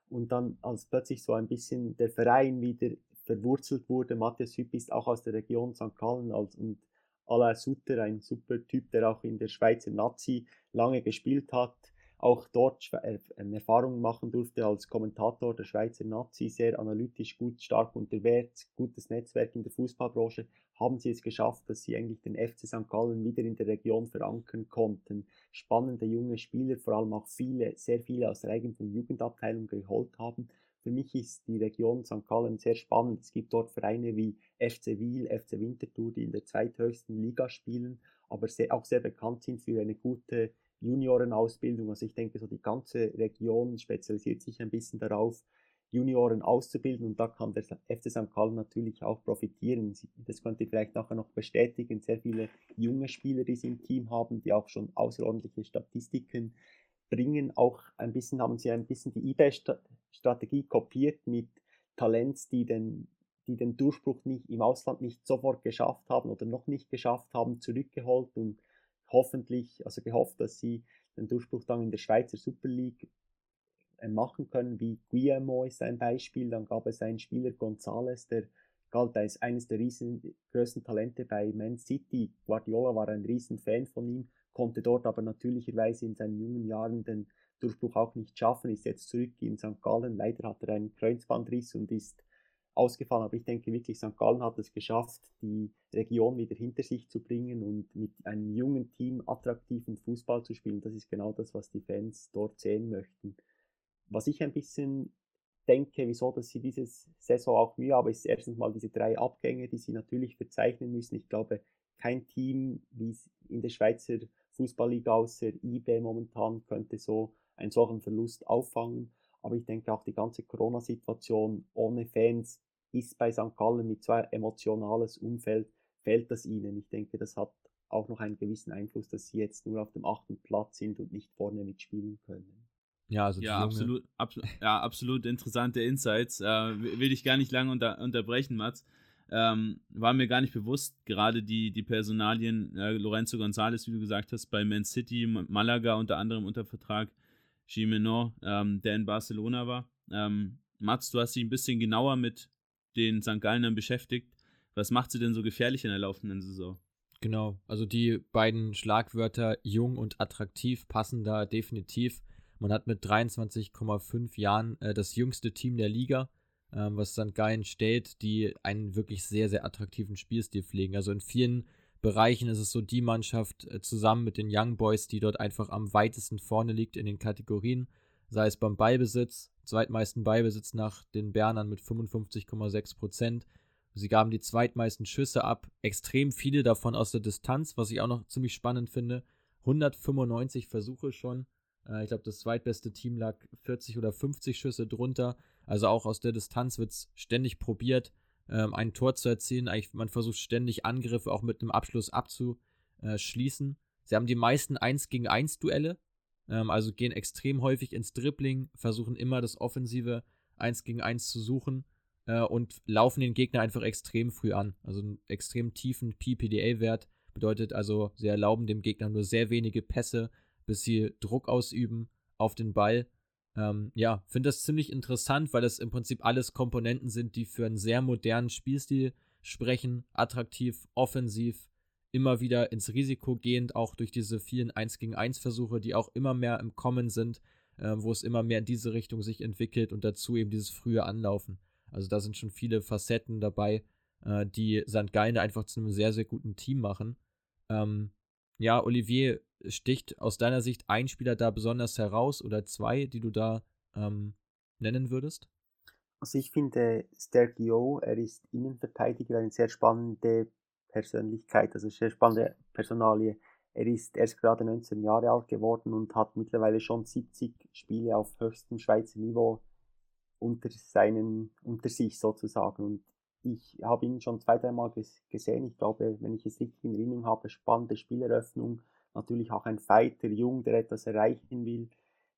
Und dann, als plötzlich so ein bisschen der Verein wieder verwurzelt wurde, Matthias Hüpp ist auch aus der Region St. Gallen als, und Alain Sutter, ein super Typ, der auch in der Schweizer Nazi lange gespielt hat auch dort äh, Erfahrungen machen durfte als Kommentator der Schweizer Nazi, sehr analytisch, gut, stark unterwegs, gutes Netzwerk in der Fußballbranche, haben sie es geschafft, dass sie eigentlich den FC St. Gallen wieder in der Region verankern konnten. Spannende junge Spieler, vor allem auch viele, sehr viele aus der eigenen Jugendabteilung geholt haben. Für mich ist die Region St. Gallen sehr spannend. Es gibt dort Vereine wie FC Wiel, FC Winterthur, die in der zweithöchsten Liga spielen, aber sehr, auch sehr bekannt sind für eine gute Juniorenausbildung. Also ich denke, so die ganze Region spezialisiert sich ein bisschen darauf, Junioren auszubilden und da kann der FC St. Gallen natürlich auch profitieren. Das könnt ihr vielleicht nachher noch bestätigen. Sehr viele junge Spieler, die sie im Team haben, die auch schon außerordentliche Statistiken bringen. Auch ein bisschen haben sie ein bisschen die eBay-Strategie kopiert mit Talents, die den, die den Durchbruch nicht im Ausland nicht sofort geschafft haben oder noch nicht geschafft haben, zurückgeholt und hoffentlich, also gehofft, dass sie den Durchbruch dann in der Schweizer Super League äh, machen können, wie Guillermo ist ein Beispiel. Dann gab es einen Spieler, González, der galt als eines der riesen, größten Talente bei Man City. Guardiola war ein riesen Fan von ihm, konnte dort aber natürlicherweise in seinen jungen Jahren den Durchbruch auch nicht schaffen, ist jetzt zurück in St. Gallen. Leider hat er einen Kreuzbandriss und ist ausgefallen. Aber ich denke wirklich, St. Gallen hat es geschafft, die Region wieder hinter sich zu bringen und mit einem jungen Team attraktiven Fußball zu spielen. Das ist genau das, was die Fans dort sehen möchten. Was ich ein bisschen denke, wieso dass sie dieses Saison auch Mühe haben, ist erstens mal diese drei Abgänge, die sie natürlich verzeichnen müssen. Ich glaube, kein Team wie es in der Schweizer Fußballliga außer IB momentan könnte so einen solchen Verlust auffangen. Aber ich denke auch die ganze Corona-Situation ohne Fans ist bei St. Gallen mit so einem emotionales Umfeld, fällt das ihnen. Ich denke, das hat auch noch einen gewissen Einfluss, dass sie jetzt nur auf dem achten Platz sind und nicht vorne mitspielen können. Ja, also ja absolut, ab, ja, absolut interessante Insights. Äh, will ich gar nicht lange unter, unterbrechen, Mats. Ähm, war mir gar nicht bewusst, gerade die, die Personalien, äh, Lorenzo González, wie du gesagt hast, bei Man City, Malaga unter anderem unter Vertrag, Gimeno, ähm, der in Barcelona war. Ähm, Mats, du hast dich ein bisschen genauer mit den St. Gallenern beschäftigt. Was macht sie denn so gefährlich in der laufenden Saison? Genau, also die beiden Schlagwörter jung und attraktiv passen da definitiv. Man hat mit 23,5 Jahren äh, das jüngste Team der Liga, äh, was St. Gallen stellt, die einen wirklich sehr, sehr attraktiven Spielstil pflegen. Also in vielen Bereichen ist es so die Mannschaft äh, zusammen mit den Young Boys, die dort einfach am weitesten vorne liegt in den Kategorien, sei es beim Ballbesitz, zweitmeisten Ballbesitz nach den Bernern mit 55,6 Prozent. Sie gaben die zweitmeisten Schüsse ab, extrem viele davon aus der Distanz, was ich auch noch ziemlich spannend finde. 195 Versuche schon, äh, ich glaube, das zweitbeste Team lag 40 oder 50 Schüsse drunter. Also auch aus der Distanz wird es ständig probiert, ähm, ein Tor zu erzielen. Eigentlich, man versucht ständig Angriffe auch mit einem Abschluss abzuschließen. Sie haben die meisten 1 gegen 1 Duelle, ähm, also gehen extrem häufig ins Dribbling, versuchen immer das offensive 1 gegen 1 zu suchen äh, und laufen den Gegner einfach extrem früh an. Also einen extrem tiefen PPDA-Wert bedeutet also, sie erlauben dem Gegner nur sehr wenige Pässe bis sie Druck ausüben auf den Ball. Ähm, ja, finde das ziemlich interessant, weil das im Prinzip alles Komponenten sind, die für einen sehr modernen Spielstil sprechen. Attraktiv, offensiv, immer wieder ins Risiko gehend, auch durch diese vielen 1 gegen 1 Versuche, die auch immer mehr im Kommen sind, äh, wo es immer mehr in diese Richtung sich entwickelt und dazu eben dieses frühe Anlaufen. Also da sind schon viele Facetten dabei, äh, die St. Gallen einfach zu einem sehr, sehr guten Team machen. Ähm, ja, Olivier, sticht aus deiner Sicht ein Spieler da besonders heraus oder zwei, die du da ähm, nennen würdest? Also ich finde Stergio, er ist Innenverteidiger, eine sehr spannende Persönlichkeit, also sehr spannende Personalie. Er ist erst gerade 19 Jahre alt geworden und hat mittlerweile schon 70 Spiele auf höchstem Schweizer Niveau unter, seinen, unter sich sozusagen. Und ich habe ihn schon zwei, dreimal gesehen. Ich glaube, wenn ich es richtig in Erinnerung habe, spannende Spieleröffnung, natürlich auch ein Fighter, jung, der etwas erreichen will.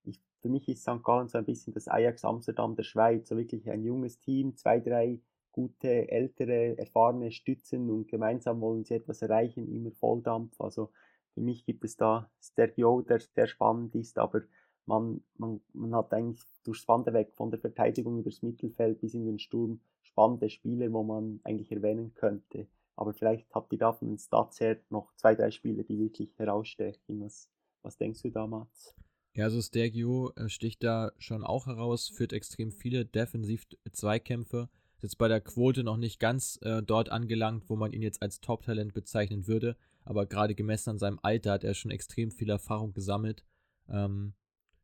Ich, für mich ist St. Gallen so ein bisschen das Ajax Amsterdam der Schweiz, so wirklich ein junges Team, zwei, drei gute, ältere, erfahrene Stützen und gemeinsam wollen sie etwas erreichen, immer Volldampf. Also für mich gibt es da Stereo, der sehr spannend ist, aber man, man, man hat eigentlich durchs Wanderweg von der Verteidigung übers Mittelfeld bis in den Sturm spannende Spieler, wo man eigentlich erwähnen könnte. Aber vielleicht habt ihr da von den Stats her noch zwei, drei Spieler, die wirklich herausstechen. Was, was denkst du da, Mats? Ja, also Stergio äh, sticht da schon auch heraus, führt extrem viele Defensiv-Zweikämpfe. Ist jetzt bei der Quote noch nicht ganz äh, dort angelangt, wo man ihn jetzt als Top-Talent bezeichnen würde. Aber gerade gemessen an seinem Alter hat er schon extrem viel Erfahrung gesammelt. Ähm,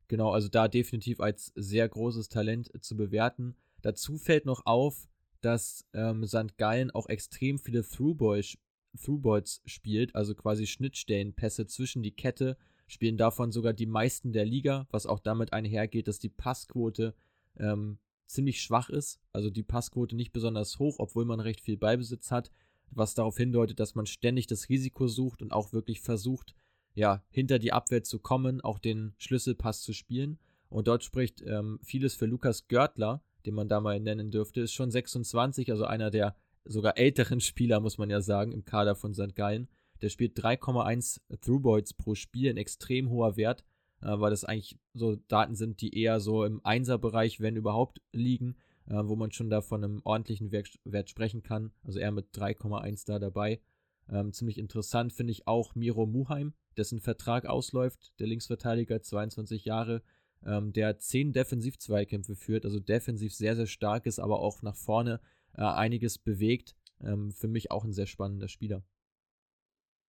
genau, also da definitiv als sehr großes Talent zu bewerten. Dazu fällt noch auf, dass ähm, St. Gallen auch extrem viele Throughballs, Throughballs spielt, also quasi Schnittstellenpässe zwischen die Kette, spielen davon sogar die meisten der Liga, was auch damit einhergeht, dass die Passquote ähm, ziemlich schwach ist, also die Passquote nicht besonders hoch, obwohl man recht viel Beibesitz hat, was darauf hindeutet, dass man ständig das Risiko sucht und auch wirklich versucht, ja, hinter die Abwehr zu kommen, auch den Schlüsselpass zu spielen. Und dort spricht ähm, vieles für Lukas Görtler, den man da mal nennen dürfte, ist schon 26, also einer der sogar älteren [LAUGHS] Spieler, muss man ja sagen, im Kader von St. Gallen. Der spielt 3,1 Throughboys pro Spiel, ein extrem hoher Wert, äh, weil das eigentlich so Daten sind, die eher so im Einser-Bereich, wenn überhaupt, liegen. äh, wo man schon da von einem ordentlichen Wert, Wert sprechen kann. Also er mit 3,1 da dabei. Ähm, ziemlich interessant finde ich auch Miro Muheim, dessen Vertrag ausläuft, der Linksverteidiger, 22 Jahre, ähm, der 10 Defensiv-Zweikämpfe führt, also defensiv sehr, sehr stark ist, aber auch nach vorne äh, einiges bewegt. Ähm, für mich auch ein sehr spannender Spieler.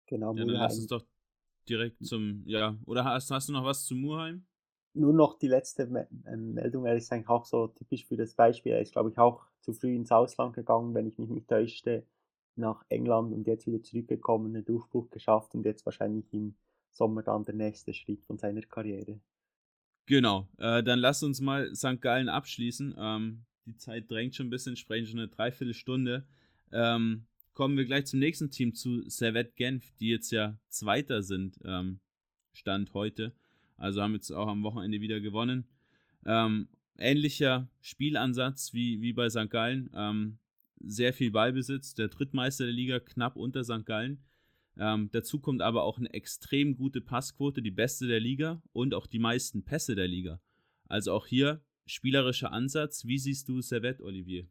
Genau, ja, dann lass uns doch direkt zum, ja, oder hast, hast du noch was zu Muheim? Nur noch die letzte ähm, Meldung, er ist eigentlich auch so typisch für das Beispiel. Er ist, glaube ich, auch zu früh ins Ausland gegangen, wenn ich mich nicht täuschte, nach England und jetzt wieder zurückgekommen, einen Durchbruch geschafft und jetzt wahrscheinlich im Sommer dann der nächste Schritt von seiner Karriere. Genau, äh, dann lass uns mal St. Gallen abschließen. Ähm, die Zeit drängt schon ein bisschen, sprechen schon eine Dreiviertelstunde. Ähm, kommen wir gleich zum nächsten Team, zu Servette Genf, die jetzt ja Zweiter sind, ähm, Stand heute. Also haben jetzt auch am Wochenende wieder gewonnen. Ähm, ähnlicher Spielansatz wie, wie bei St. Gallen. Ähm, sehr viel Ballbesitz, der Drittmeister der Liga knapp unter St. Gallen. Ähm, dazu kommt aber auch eine extrem gute Passquote, die beste der Liga und auch die meisten Pässe der Liga. Also auch hier spielerischer Ansatz. Wie siehst du Servette, Olivier?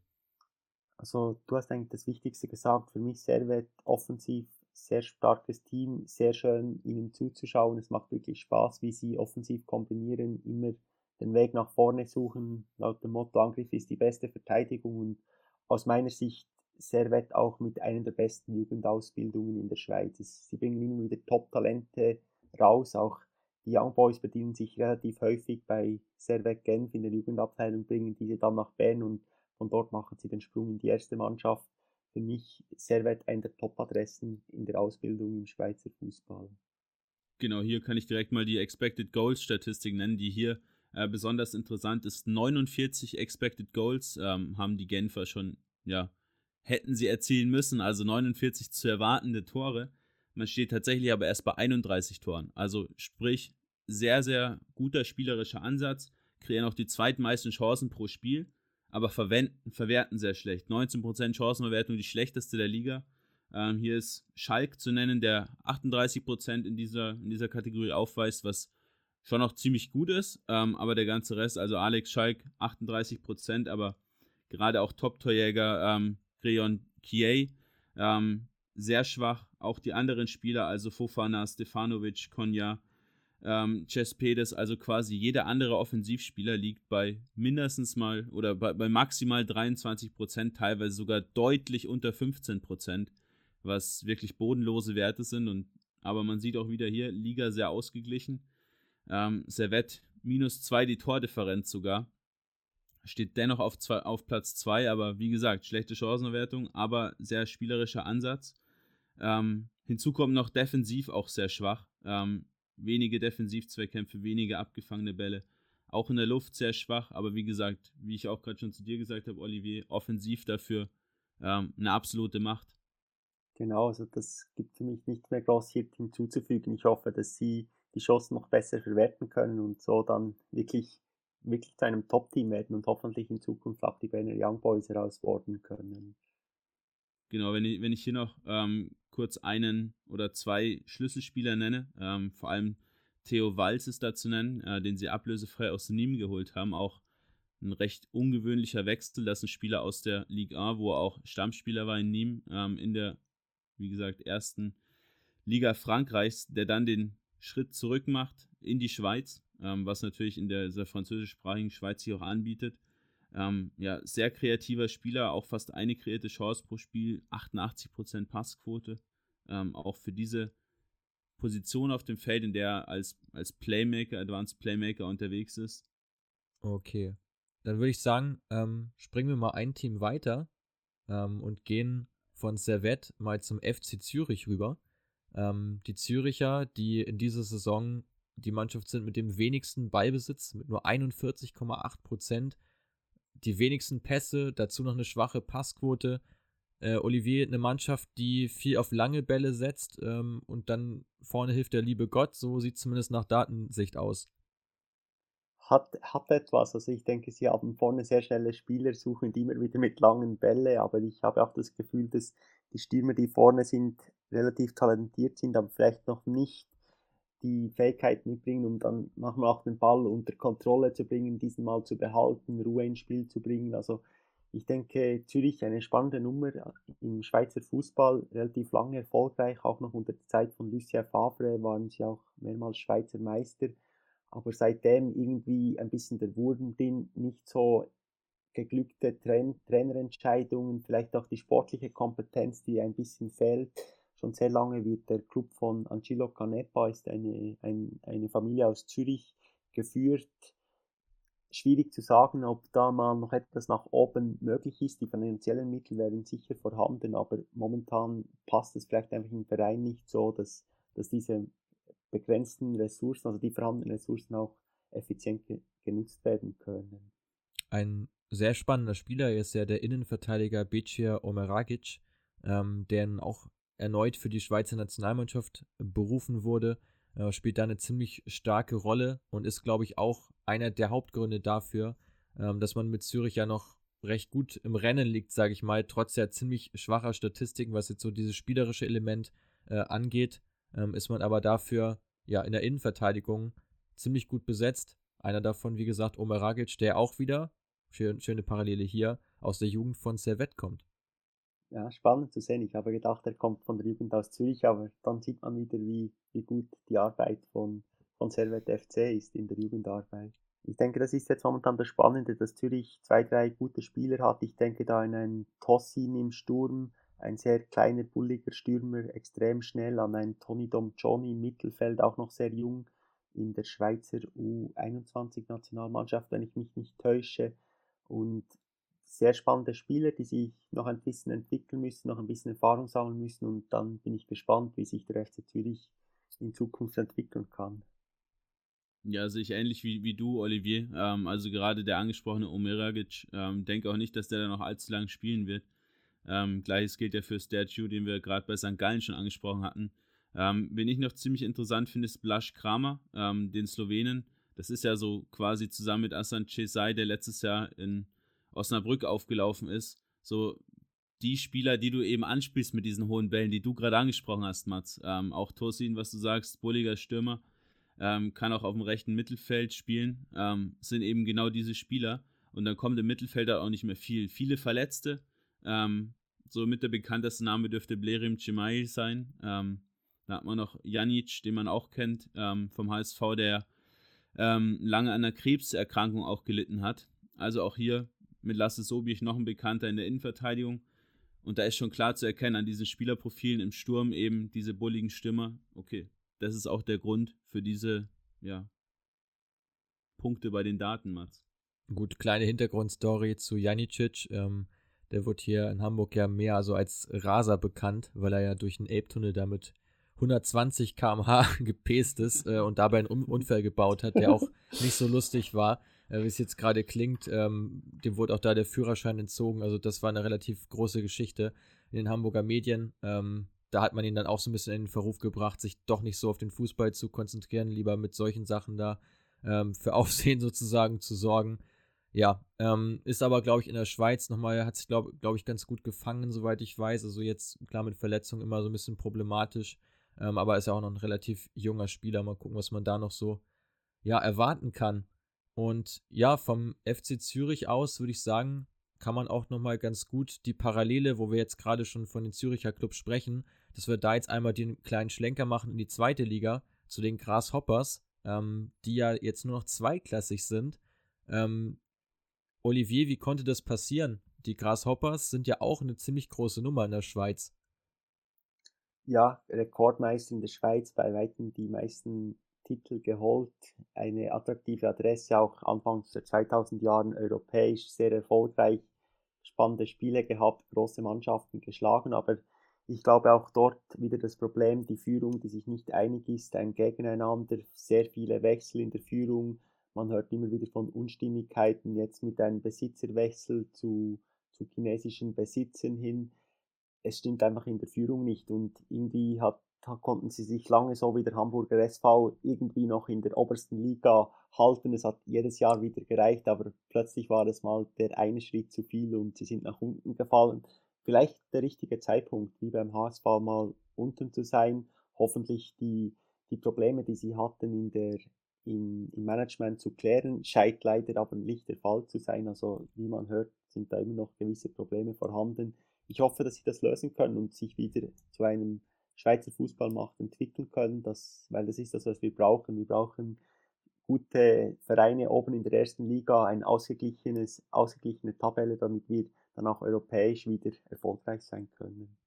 Also du hast eigentlich das Wichtigste gesagt. Für mich Servet offensiv sehr starkes Team, sehr schön ihnen zuzuschauen. Es macht wirklich Spaß, wie sie offensiv kombinieren, immer den Weg nach vorne suchen. Laut dem Motto Angriff ist die beste Verteidigung und aus meiner Sicht Servet auch mit einer der besten Jugendausbildungen in der Schweiz. Sie bringen immer wieder Top-Talente raus. Auch die Young Boys bedienen sich relativ häufig bei Servet Genf in der Jugendabteilung, bringen diese dann nach Bern und von dort machen sie den Sprung in die erste Mannschaft. Für mich Servet eine der Top-Adressen in der Ausbildung im Schweizer Fußball. Genau, hier kann ich direkt mal die Expected Goals Statistik nennen, die hier äh, besonders interessant ist. 49 Expected Goals ähm, haben die Genfer schon, ja, hätten sie erzielen müssen, also 49 zu erwartende Tore. Man steht tatsächlich aber erst bei 31 Toren. Also sprich, sehr, sehr guter spielerischer Ansatz, kreieren auch die zweitmeisten Chancen pro Spiel aber verwenden, verwerten sehr schlecht. 19% Chancenverwertung, die schlechteste der Liga. Ähm, hier ist Schalk zu nennen, der 38% in dieser, in dieser Kategorie aufweist, was schon noch ziemlich gut ist. Ähm, aber der ganze Rest, also Alex Schalk 38%, aber gerade auch Top-Torjäger ähm, Greon Kiei, ähm, sehr schwach. Auch die anderen Spieler, also Fofana, Stefanovic, Konya, ähm, Cespedes, also quasi jeder andere Offensivspieler liegt bei mindestens mal oder bei, bei maximal 23 Prozent, teilweise sogar deutlich unter 15 Prozent, was wirklich bodenlose Werte sind. Und, aber man sieht auch wieder hier, Liga sehr ausgeglichen. Ähm, Servette minus 2 die Tordifferenz sogar. Steht dennoch auf, zwei, auf Platz 2, aber wie gesagt, schlechte Chancenwertung, aber sehr spielerischer Ansatz. Ähm, hinzu kommt noch defensiv auch sehr schwach. Ähm, wenige Defensivzweikämpfe, wenige abgefangene Bälle. Auch in der Luft sehr schwach, aber wie gesagt, wie ich auch gerade schon zu dir gesagt habe, Olivier, offensiv dafür ähm, eine absolute Macht. Genau, also das gibt für mich nichts mehr groß hinzuzufügen. Ich hoffe, dass sie die Chancen noch besser verwerten können und so dann wirklich, wirklich zu einem Top-Team werden und hoffentlich in Zukunft auch die Berner Young Boys herausfordern können. Genau, wenn ich, wenn ich hier noch ähm, kurz einen oder zwei Schlüsselspieler nenne, ähm, vor allem Theo Walz ist da zu nennen, äh, den sie ablösefrei aus Nîmes geholt haben. Auch ein recht ungewöhnlicher Wechsel, dass ein Spieler aus der Ligue 1, wo er auch Stammspieler war in Nîmes, ähm, in der, wie gesagt, ersten Liga Frankreichs, der dann den Schritt zurück macht in die Schweiz, ähm, was natürlich in der, dieser französischsprachigen Schweiz sich auch anbietet. Ähm, ja, sehr kreativer Spieler, auch fast eine kreierte Chance pro Spiel, 88% Passquote. Ähm, auch für diese Position auf dem Feld, in der er als, als Playmaker, Advanced Playmaker unterwegs ist. Okay. Dann würde ich sagen, ähm, springen wir mal ein Team weiter ähm, und gehen von Servette mal zum FC Zürich rüber. Ähm, die Züricher, die in dieser Saison die Mannschaft sind mit dem wenigsten Ballbesitz, mit nur 41,8 Prozent die wenigsten Pässe, dazu noch eine schwache Passquote. Äh, Olivier, eine Mannschaft, die viel auf lange Bälle setzt ähm, und dann vorne hilft der liebe Gott, so sieht zumindest nach Datensicht aus. Hat, hat etwas, also ich denke, sie haben vorne sehr schnelle Spieler, suchen die immer wieder mit langen Bälle, aber ich habe auch das Gefühl, dass die Stürmer, die vorne sind, relativ talentiert sind, aber vielleicht noch nicht die Fähigkeit mitbringen, um dann manchmal auch den Ball unter Kontrolle zu bringen, diesen mal zu behalten, Ruhe ins Spiel zu bringen. Also ich denke, Zürich eine spannende Nummer im Schweizer Fußball, relativ lange erfolgreich, auch noch unter der Zeit von Lucien Favre waren sie auch mehrmals Schweizer Meister, aber seitdem irgendwie ein bisschen der Wurden drin, nicht so geglückte Train Trainerentscheidungen, vielleicht auch die sportliche Kompetenz, die ein bisschen fehlt. Schon sehr lange wird der Club von Angelo Canepa, ist eine, ein, eine Familie aus Zürich, geführt. Schwierig zu sagen, ob da mal noch etwas nach oben möglich ist. Die finanziellen Mittel wären sicher vorhanden, aber momentan passt es vielleicht einfach im Verein nicht so, dass, dass diese begrenzten Ressourcen, also die vorhandenen Ressourcen auch effizient ge genutzt werden können. Ein sehr spannender Spieler ist ja der Innenverteidiger Becir Omeragic, ähm, der auch erneut für die Schweizer Nationalmannschaft berufen wurde, äh, spielt da eine ziemlich starke Rolle und ist, glaube ich, auch einer der Hauptgründe dafür, ähm, dass man mit Zürich ja noch recht gut im Rennen liegt, sage ich mal, trotz der ziemlich schwacher Statistiken, was jetzt so dieses spielerische Element äh, angeht, ähm, ist man aber dafür ja in der Innenverteidigung ziemlich gut besetzt. Einer davon, wie gesagt, Omer Ragic, der auch wieder schön, schöne Parallele hier, aus der Jugend von Servette kommt. Ja, spannend zu sehen. Ich habe gedacht, er kommt von der Jugend aus Zürich, aber dann sieht man wieder, wie, wie gut die Arbeit von, von Servette FC ist in der Jugendarbeit. Ich denke, das ist jetzt momentan das Spannende, dass Zürich zwei, drei gute Spieler hat. Ich denke da an einen Tossin im Sturm, ein sehr kleiner, bulliger Stürmer, extrem schnell, an einen Tony Dom Johnny im Mittelfeld, auch noch sehr jung in der Schweizer U21-Nationalmannschaft, wenn ich mich nicht täusche und sehr spannende Spieler, die sich noch ein bisschen entwickeln müssen, noch ein bisschen Erfahrung sammeln müssen und dann bin ich gespannt, wie sich der FC Zürich in Zukunft entwickeln kann. Ja, sehe ich ähnlich wie, wie du, Olivier. Ähm, also gerade der angesprochene Omeragic, ähm, denke auch nicht, dass der da noch allzu lang spielen wird. Ähm, Gleiches gilt ja für Statue, den wir gerade bei St. Gallen schon angesprochen hatten. Ähm, wen ich noch ziemlich interessant finde, ist Blaž Kramer, ähm, den Slowenen, das ist ja so quasi zusammen mit Asan Cesai, der letztes Jahr in Osnabrück aufgelaufen ist, so die Spieler, die du eben anspielst mit diesen hohen Bällen, die du gerade angesprochen hast, Mats. Ähm, auch Tosin, was du sagst, bulliger Stürmer, ähm, kann auch auf dem rechten Mittelfeld spielen, ähm, sind eben genau diese Spieler. Und dann kommt im Mittelfeld auch nicht mehr viel. Viele Verletzte. Ähm, so mit der bekannteste Name dürfte Blerim Cimai sein. Ähm, da hat man noch Janic, den man auch kennt ähm, vom HSV, der ähm, lange an einer Krebserkrankung auch gelitten hat. Also auch hier mit Lasse Sobich noch ein Bekannter in der Innenverteidigung. Und da ist schon klar zu erkennen an diesen Spielerprofilen im Sturm eben diese bulligen Stürmer. Okay, das ist auch der Grund für diese, ja, Punkte bei den Daten, Mats. Gut, kleine Hintergrundstory zu Janicic. Ähm, der wird hier in Hamburg ja mehr so als Raser bekannt, weil er ja durch den Elbtunnel damit 120 km/h gepest ist äh, und dabei einen Unfall gebaut hat, der auch [LAUGHS] nicht so lustig war, äh, wie es jetzt gerade klingt. Ähm, dem wurde auch da der Führerschein entzogen. Also das war eine relativ große Geschichte in den Hamburger Medien. Ähm, da hat man ihn dann auch so ein bisschen in den Verruf gebracht, sich doch nicht so auf den Fußball zu konzentrieren, lieber mit solchen Sachen da ähm, für [LAUGHS] Aufsehen sozusagen zu sorgen. Ja, ähm, ist aber, glaube ich, in der Schweiz nochmal, hat sich, glaube glaub ich, ganz gut gefangen, soweit ich weiß. Also jetzt, klar, mit Verletzungen immer so ein bisschen problematisch. Ähm, aber ist ja auch noch ein relativ junger Spieler. Mal gucken, was man da noch so ja, erwarten kann. Und ja, vom FC Zürich aus würde ich sagen, kann man auch nochmal ganz gut die Parallele, wo wir jetzt gerade schon von den Züricher Clubs sprechen, dass wir da jetzt einmal den kleinen Schlenker machen in die zweite Liga zu den Grasshoppers, ähm, die ja jetzt nur noch zweiklassig sind. Ähm, Olivier, wie konnte das passieren? Die Grasshoppers sind ja auch eine ziemlich große Nummer in der Schweiz ja, Rekordmeister in der Schweiz, bei weitem die meisten Titel geholt, eine attraktive Adresse, auch anfangs der 2000 Jahren europäisch sehr erfolgreich, spannende Spiele gehabt, große Mannschaften geschlagen, aber ich glaube auch dort wieder das Problem, die Führung, die sich nicht einig ist, ein Gegeneinander, sehr viele Wechsel in der Führung, man hört immer wieder von Unstimmigkeiten, jetzt mit einem Besitzerwechsel zu, zu chinesischen Besitzern hin, es stimmt einfach in der Führung nicht und irgendwie hat, konnten sie sich lange so wie der Hamburger SV irgendwie noch in der obersten Liga halten. Es hat jedes Jahr wieder gereicht, aber plötzlich war es mal der eine Schritt zu viel und sie sind nach unten gefallen. Vielleicht der richtige Zeitpunkt, wie beim HSV mal unten zu sein, hoffentlich die, die Probleme, die sie hatten in der, in, im Management zu klären, scheint leider aber nicht der Fall zu sein. Also wie man hört, sind da immer noch gewisse Probleme vorhanden. Ich hoffe, dass sie das lösen können und sich wieder zu einem Schweizer Fußballmacht entwickeln können, das, weil das ist das, was wir brauchen. Wir brauchen gute Vereine oben in der ersten Liga, ein ausgeglichenes, ausgeglichene Tabelle, damit wir dann auch europäisch wieder erfolgreich sein können.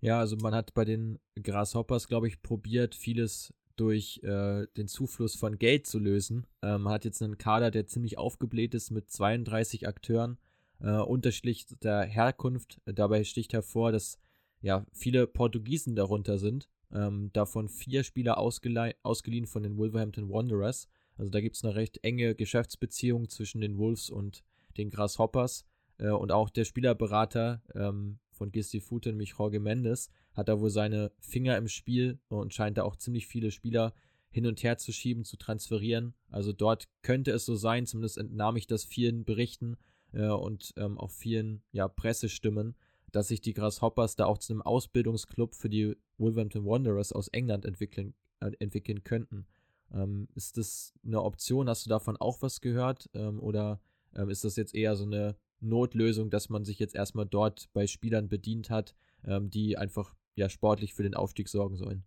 Ja, also man hat bei den Grasshoppers, glaube ich, probiert, vieles durch äh, den Zufluss von Geld zu lösen. Ähm, man hat jetzt einen Kader, der ziemlich aufgebläht ist mit 32 Akteuren äh, unterschiedlicher Herkunft. Dabei sticht hervor, dass ja viele Portugiesen darunter sind. Ähm, davon vier Spieler ausgeliehen von den Wolverhampton Wanderers. Also da gibt es eine recht enge Geschäftsbeziehung zwischen den Wolves und den Grasshoppers. Äh, und auch der Spielerberater ähm, von Gisti Fute, nämlich Jorge Mendes, hat da wohl seine Finger im Spiel und scheint da auch ziemlich viele Spieler hin und her zu schieben, zu transferieren. Also dort könnte es so sein, zumindest entnahm ich das vielen Berichten äh, und ähm, auch vielen ja, Pressestimmen, dass sich die Grasshoppers da auch zu einem Ausbildungsclub für die Wolverhampton Wanderers aus England entwickeln, äh, entwickeln könnten. Ähm, ist das eine Option? Hast du davon auch was gehört? Ähm, oder ähm, ist das jetzt eher so eine Notlösung, dass man sich jetzt erstmal dort bei Spielern bedient hat, ähm, die einfach ja sportlich für den Aufstieg sorgen sollen.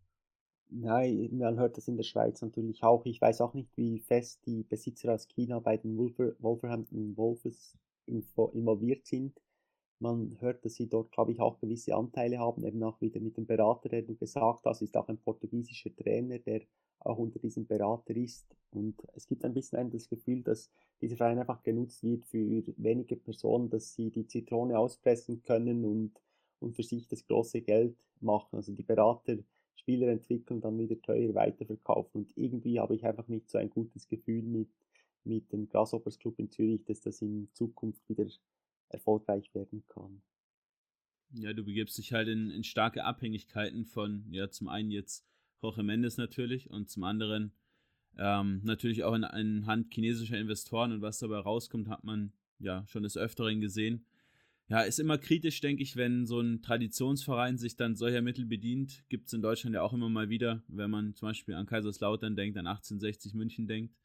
Nein, man hört das in der Schweiz natürlich auch. Ich weiß auch nicht, wie fest die Besitzer aus China bei den Wolver Wolverhampton Wolves involviert sind. Man hört, dass sie dort, glaube ich, auch gewisse Anteile haben, eben auch wieder mit dem Berater, der du gesagt hast, ist auch ein portugiesischer Trainer, der auch unter diesem Berater ist. Und es gibt ein bisschen das Gefühl, dass dieser Verein einfach genutzt wird für wenige Personen, dass sie die Zitrone auspressen können und, und für sich das große Geld machen. Also die Berater Spieler entwickeln, dann wieder teuer weiterverkaufen. Und irgendwie habe ich einfach nicht so ein gutes Gefühl mit, mit dem Grasshoppers Club in Zürich, dass das in Zukunft wieder erfolgreich werden kann. Ja, du begibst dich halt in, in starke Abhängigkeiten von, ja, zum einen jetzt Jorge Mendes natürlich und zum anderen ähm, natürlich auch in, in Hand chinesischer Investoren und was dabei rauskommt, hat man ja schon des Öfteren gesehen. Ja, ist immer kritisch, denke ich, wenn so ein Traditionsverein sich dann solcher Mittel bedient. Gibt es in Deutschland ja auch immer mal wieder, wenn man zum Beispiel an Kaiserslautern denkt, an 1860 München denkt.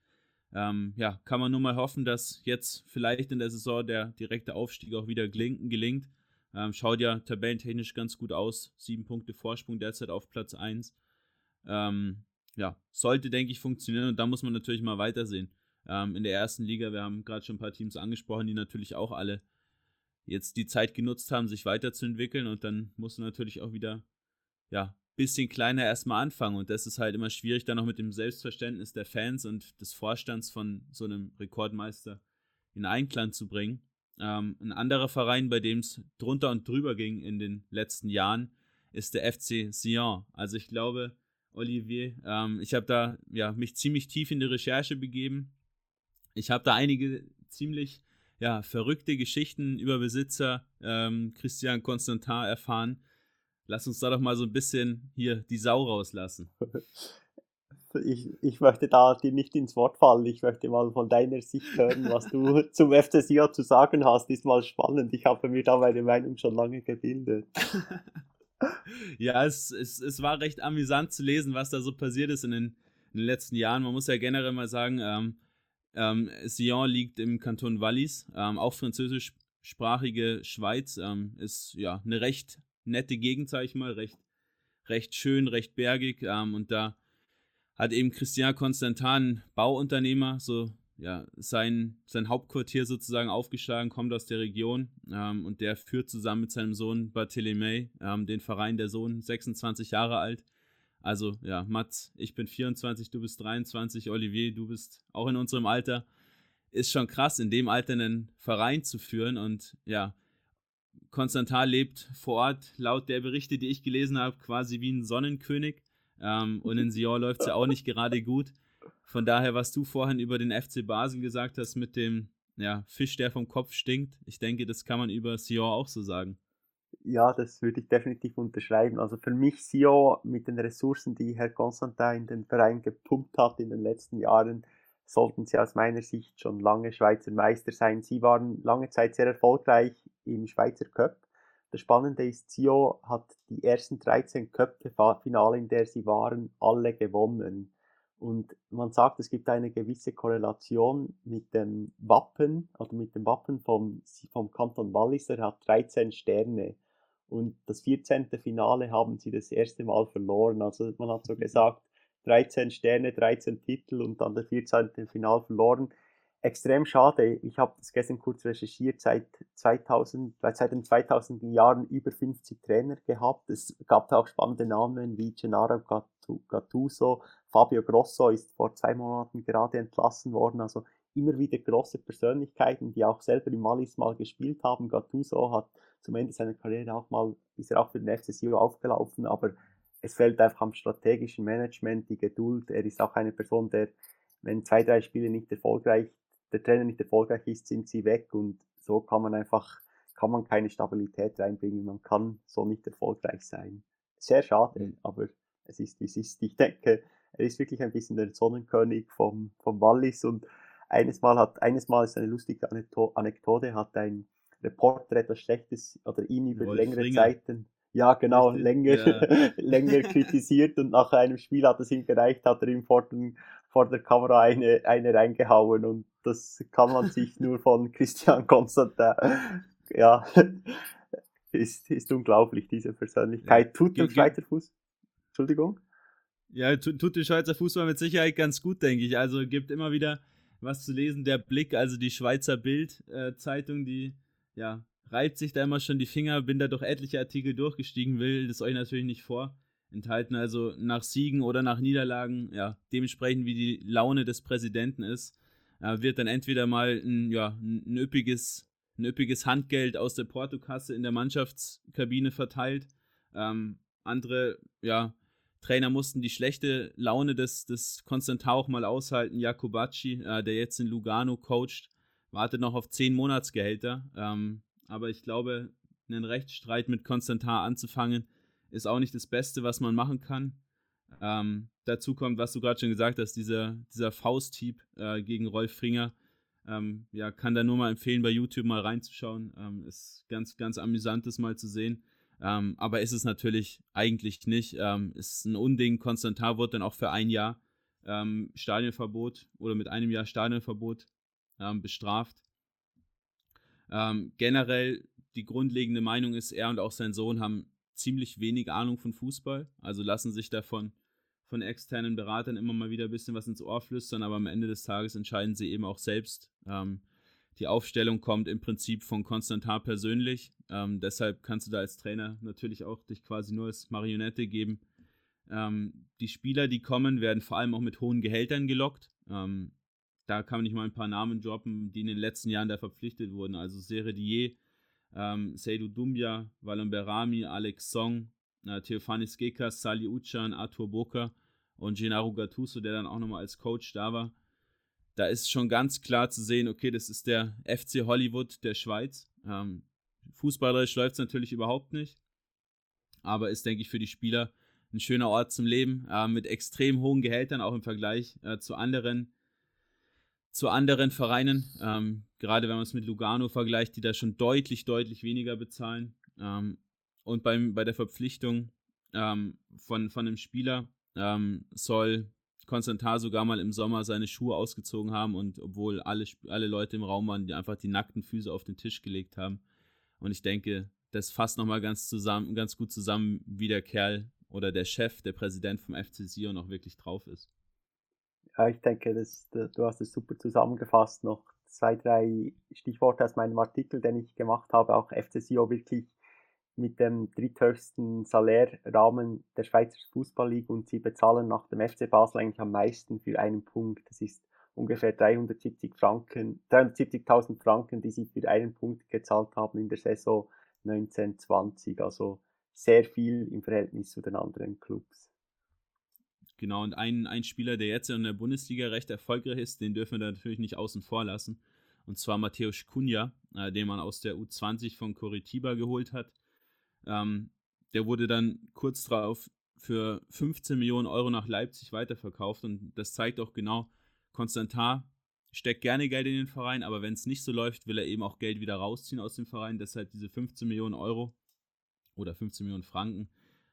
Ähm, ja, kann man nur mal hoffen, dass jetzt vielleicht in der Saison der direkte Aufstieg auch wieder gelingt. Ähm, schaut ja tabellentechnisch ganz gut aus. Sieben Punkte Vorsprung derzeit auf Platz 1. Ähm, ja, sollte, denke ich, funktionieren und da muss man natürlich mal weitersehen. Ähm, in der ersten Liga, wir haben gerade schon ein paar Teams angesprochen, die natürlich auch alle jetzt die Zeit genutzt haben, sich weiterzuentwickeln und dann muss man natürlich auch wieder, ja, bisschen kleiner erstmal anfangen und das ist halt immer schwierig, dann noch mit dem Selbstverständnis der Fans und des Vorstands von so einem Rekordmeister in Einklang zu bringen. Ähm, ein anderer Verein, bei dem es drunter und drüber ging in den letzten Jahren, ist der FC Sion. Also ich glaube, Olivier. Ähm, ich habe da ja, mich ziemlich tief in die Recherche begeben. Ich habe da einige ziemlich ja, verrückte Geschichten über Besitzer ähm, Christian Constantin erfahren. Lass uns da doch mal so ein bisschen hier die Sau rauslassen. [LAUGHS] Ich, ich möchte da dir nicht ins Wort fallen. Ich möchte mal von deiner Sicht hören, was du [LAUGHS] zum FCSIA zu sagen hast. Ist mal spannend. Ich habe mir da meine Meinung schon lange gebildet. [LAUGHS] ja, es, es, es war recht amüsant zu lesen, was da so passiert ist in den, in den letzten Jahren. Man muss ja generell mal sagen, ähm, ähm, Sion liegt im Kanton Wallis, ähm, auch französischsprachige Schweiz, ähm, ist ja eine recht nette Gegend, sag ich mal, recht, recht schön, recht bergig ähm, und da hat eben Christian Constantin, Bauunternehmer, so ja, sein, sein Hauptquartier sozusagen aufgeschlagen, kommt aus der Region ähm, und der führt zusammen mit seinem Sohn Barthélemy ähm, den Verein, der Sohn 26 Jahre alt. Also ja, Mats, ich bin 24, du bist 23, Olivier, du bist auch in unserem Alter. Ist schon krass, in dem Alter einen Verein zu führen und ja, Konstantin lebt vor Ort, laut der Berichte, die ich gelesen habe, quasi wie ein Sonnenkönig. Ähm, und in Sion läuft es ja auch nicht gerade gut. Von daher, was du vorhin über den FC Basel gesagt hast mit dem ja, Fisch, der vom Kopf stinkt, ich denke, das kann man über Sion auch so sagen. Ja, das würde ich definitiv unterschreiben. Also für mich Sion mit den Ressourcen, die Herr Constantin in den Verein gepumpt hat in den letzten Jahren, sollten sie aus meiner Sicht schon lange Schweizer Meister sein. Sie waren lange Zeit sehr erfolgreich im Schweizer Cup. das Spannende ist, Zio hat die ersten 13 Köpfe-Finale, in der sie waren, alle gewonnen. Und man sagt, es gibt eine gewisse Korrelation mit dem Wappen, also mit dem Wappen vom, vom Kanton Wallis. Er hat 13 Sterne. Und das 14. Finale haben sie das erste Mal verloren. Also man hat so mhm. gesagt, 13 Sterne, 13 Titel und dann das 14. Finale verloren extrem schade. Ich habe das gestern kurz recherchiert, seit 2000, seit den 2000er Jahren über 50 Trainer gehabt. Es gab da auch spannende Namen wie Gennaro Gattuso, Fabio Grosso ist vor zwei Monaten gerade entlassen worden. Also immer wieder große Persönlichkeiten, die auch selber im Malis mal gespielt haben. Gattuso hat zum Ende seiner Karriere auch mal, ist er auch für den FC aufgelaufen, aber es fällt einfach am strategischen Management, die Geduld. Er ist auch eine Person, der, wenn zwei, drei Spiele nicht erfolgreich der Trainer nicht erfolgreich ist, sind sie weg und so kann man einfach, kann man keine Stabilität reinbringen, man kann so nicht erfolgreich sein. Sehr schade, mhm. aber es ist wie es ist. Ich denke, er ist wirklich ein bisschen der Sonnenkönig vom, vom Wallis und eines Mal hat, eines Mal ist eine lustige Anekdote, hat ein Reporter etwas Schlechtes oder ihn über Wolf längere. Zeiten ja, genau, länger, ja. [LAUGHS] länger [LAUGHS] kritisiert und nach einem Spiel hat es ihm gereicht, hat er ihm vor, den, vor der Kamera eine, eine reingehauen und das kann man sich nur von [LAUGHS] Christian Constantin, ja, ist, ist unglaublich, diese Persönlichkeit. Tut dem Schweizer Fuß, Entschuldigung? Ja, tut, tut dem Schweizer Fußball mit Sicherheit ganz gut, denke ich. Also gibt immer wieder was zu lesen. Der Blick, also die Schweizer Bild-Zeitung, äh, die ja reibt sich da immer schon die Finger, bin da durch etliche Artikel durchgestiegen, will das euch natürlich nicht vor. Enthalten also nach Siegen oder nach Niederlagen, ja, dementsprechend wie die Laune des Präsidenten ist, wird dann entweder mal ein, ja, ein, üppiges, ein üppiges Handgeld aus der Portokasse in der Mannschaftskabine verteilt. Ähm, andere, ja, Trainer mussten die schlechte Laune des, des Konstantin auch mal aushalten. Jakobacci, äh, der jetzt in Lugano coacht, wartet noch auf 10 Monatsgehälter. Ähm, aber ich glaube, einen Rechtsstreit mit Konstantar anzufangen, ist auch nicht das Beste, was man machen kann. Ähm, dazu kommt, was du gerade schon gesagt hast, dieser, dieser Fausthieb äh, gegen Rolf Fringer. Ähm, ja, kann da nur mal empfehlen, bei YouTube mal reinzuschauen. Ähm, ist ganz, ganz amüsant, das mal zu sehen. Ähm, aber ist es natürlich eigentlich nicht. Ähm, ist ein Unding. Konstantar wurde dann auch für ein Jahr ähm, Stadionverbot oder mit einem Jahr Stadionverbot bestraft. Ähm, generell die grundlegende Meinung ist, er und auch sein Sohn haben ziemlich wenig Ahnung von Fußball, also lassen sich davon von externen Beratern immer mal wieder ein bisschen was ins Ohr flüstern, aber am Ende des Tages entscheiden sie eben auch selbst. Ähm, die Aufstellung kommt im Prinzip von Konstantin persönlich. Ähm, deshalb kannst du da als Trainer natürlich auch dich quasi nur als Marionette geben. Ähm, die Spieler, die kommen, werden vor allem auch mit hohen Gehältern gelockt. Ähm, da kann man nicht mal ein paar Namen droppen, die in den letzten Jahren da verpflichtet wurden. Also Seredier, ähm, Seydou Doumbia, Valon Berami, Alex Song, äh, Theophanis Gekas, Sali Uchan, Arthur Boker und Gennaro Gattuso, der dann auch nochmal als Coach da war. Da ist schon ganz klar zu sehen, okay, das ist der FC Hollywood der Schweiz. Ähm, fußballerisch läuft es natürlich überhaupt nicht, aber ist, denke ich, für die Spieler ein schöner Ort zum Leben, äh, mit extrem hohen Gehältern, auch im Vergleich äh, zu anderen zu anderen Vereinen, ähm, gerade wenn man es mit Lugano vergleicht, die da schon deutlich, deutlich weniger bezahlen. Ähm, und beim, bei der Verpflichtung ähm, von, von einem Spieler ähm, soll Konstantar sogar mal im Sommer seine Schuhe ausgezogen haben und obwohl alle, alle Leute im Raum waren, die einfach die nackten Füße auf den Tisch gelegt haben. Und ich denke, das fasst nochmal ganz, ganz gut zusammen, wie der Kerl oder der Chef, der Präsident vom FC Sion auch wirklich drauf ist. Ich denke, das, du hast es super zusammengefasst. Noch zwei, drei Stichworte aus meinem Artikel, den ich gemacht habe. Auch FCSIO wirklich mit dem dritthöchsten Salärrahmen der Schweizer Fußballliga und sie bezahlen nach dem FC Basel eigentlich am meisten für einen Punkt. Das ist ungefähr 370 Franken, 370.000 Franken, die sie für einen Punkt gezahlt haben in der Saison 1920. Also sehr viel im Verhältnis zu den anderen Clubs. Genau, und ein, ein Spieler, der jetzt in der Bundesliga recht erfolgreich ist, den dürfen wir natürlich nicht außen vor lassen. Und zwar Matthäus Cunha, äh, den man aus der U20 von Coritiba geholt hat. Ähm, der wurde dann kurz darauf für 15 Millionen Euro nach Leipzig weiterverkauft. Und das zeigt auch genau, Konstantin steckt gerne Geld in den Verein, aber wenn es nicht so läuft, will er eben auch Geld wieder rausziehen aus dem Verein. Deshalb diese 15 Millionen Euro. oder 15 Millionen Franken,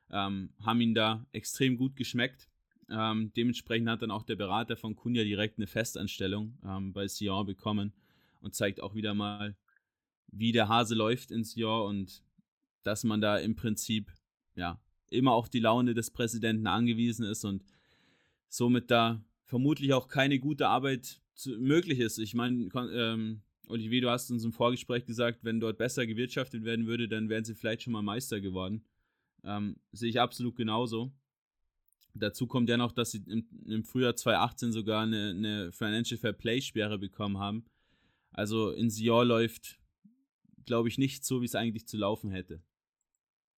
ähm, haben ihn da extrem gut geschmeckt. Ähm, dementsprechend hat dann auch der Berater von Kunja direkt eine Festanstellung ähm, bei Sion bekommen und zeigt auch wieder mal, wie der Hase läuft ins Jahr und dass man da im Prinzip ja immer auf die Laune des Präsidenten angewiesen ist und somit da vermutlich auch keine gute Arbeit zu, möglich ist. Ich meine, ähm, Olivier, du hast uns im Vorgespräch gesagt, wenn dort besser gewirtschaftet werden würde, dann wären sie vielleicht schon mal Meister geworden. Ähm, sehe ich absolut genauso. Dazu kommt ja noch, dass sie im, im Frühjahr 2018 sogar eine, eine Financial Fair Play Sperre bekommen haben. Also in Sion läuft, glaube ich, nicht so, wie es eigentlich zu laufen hätte.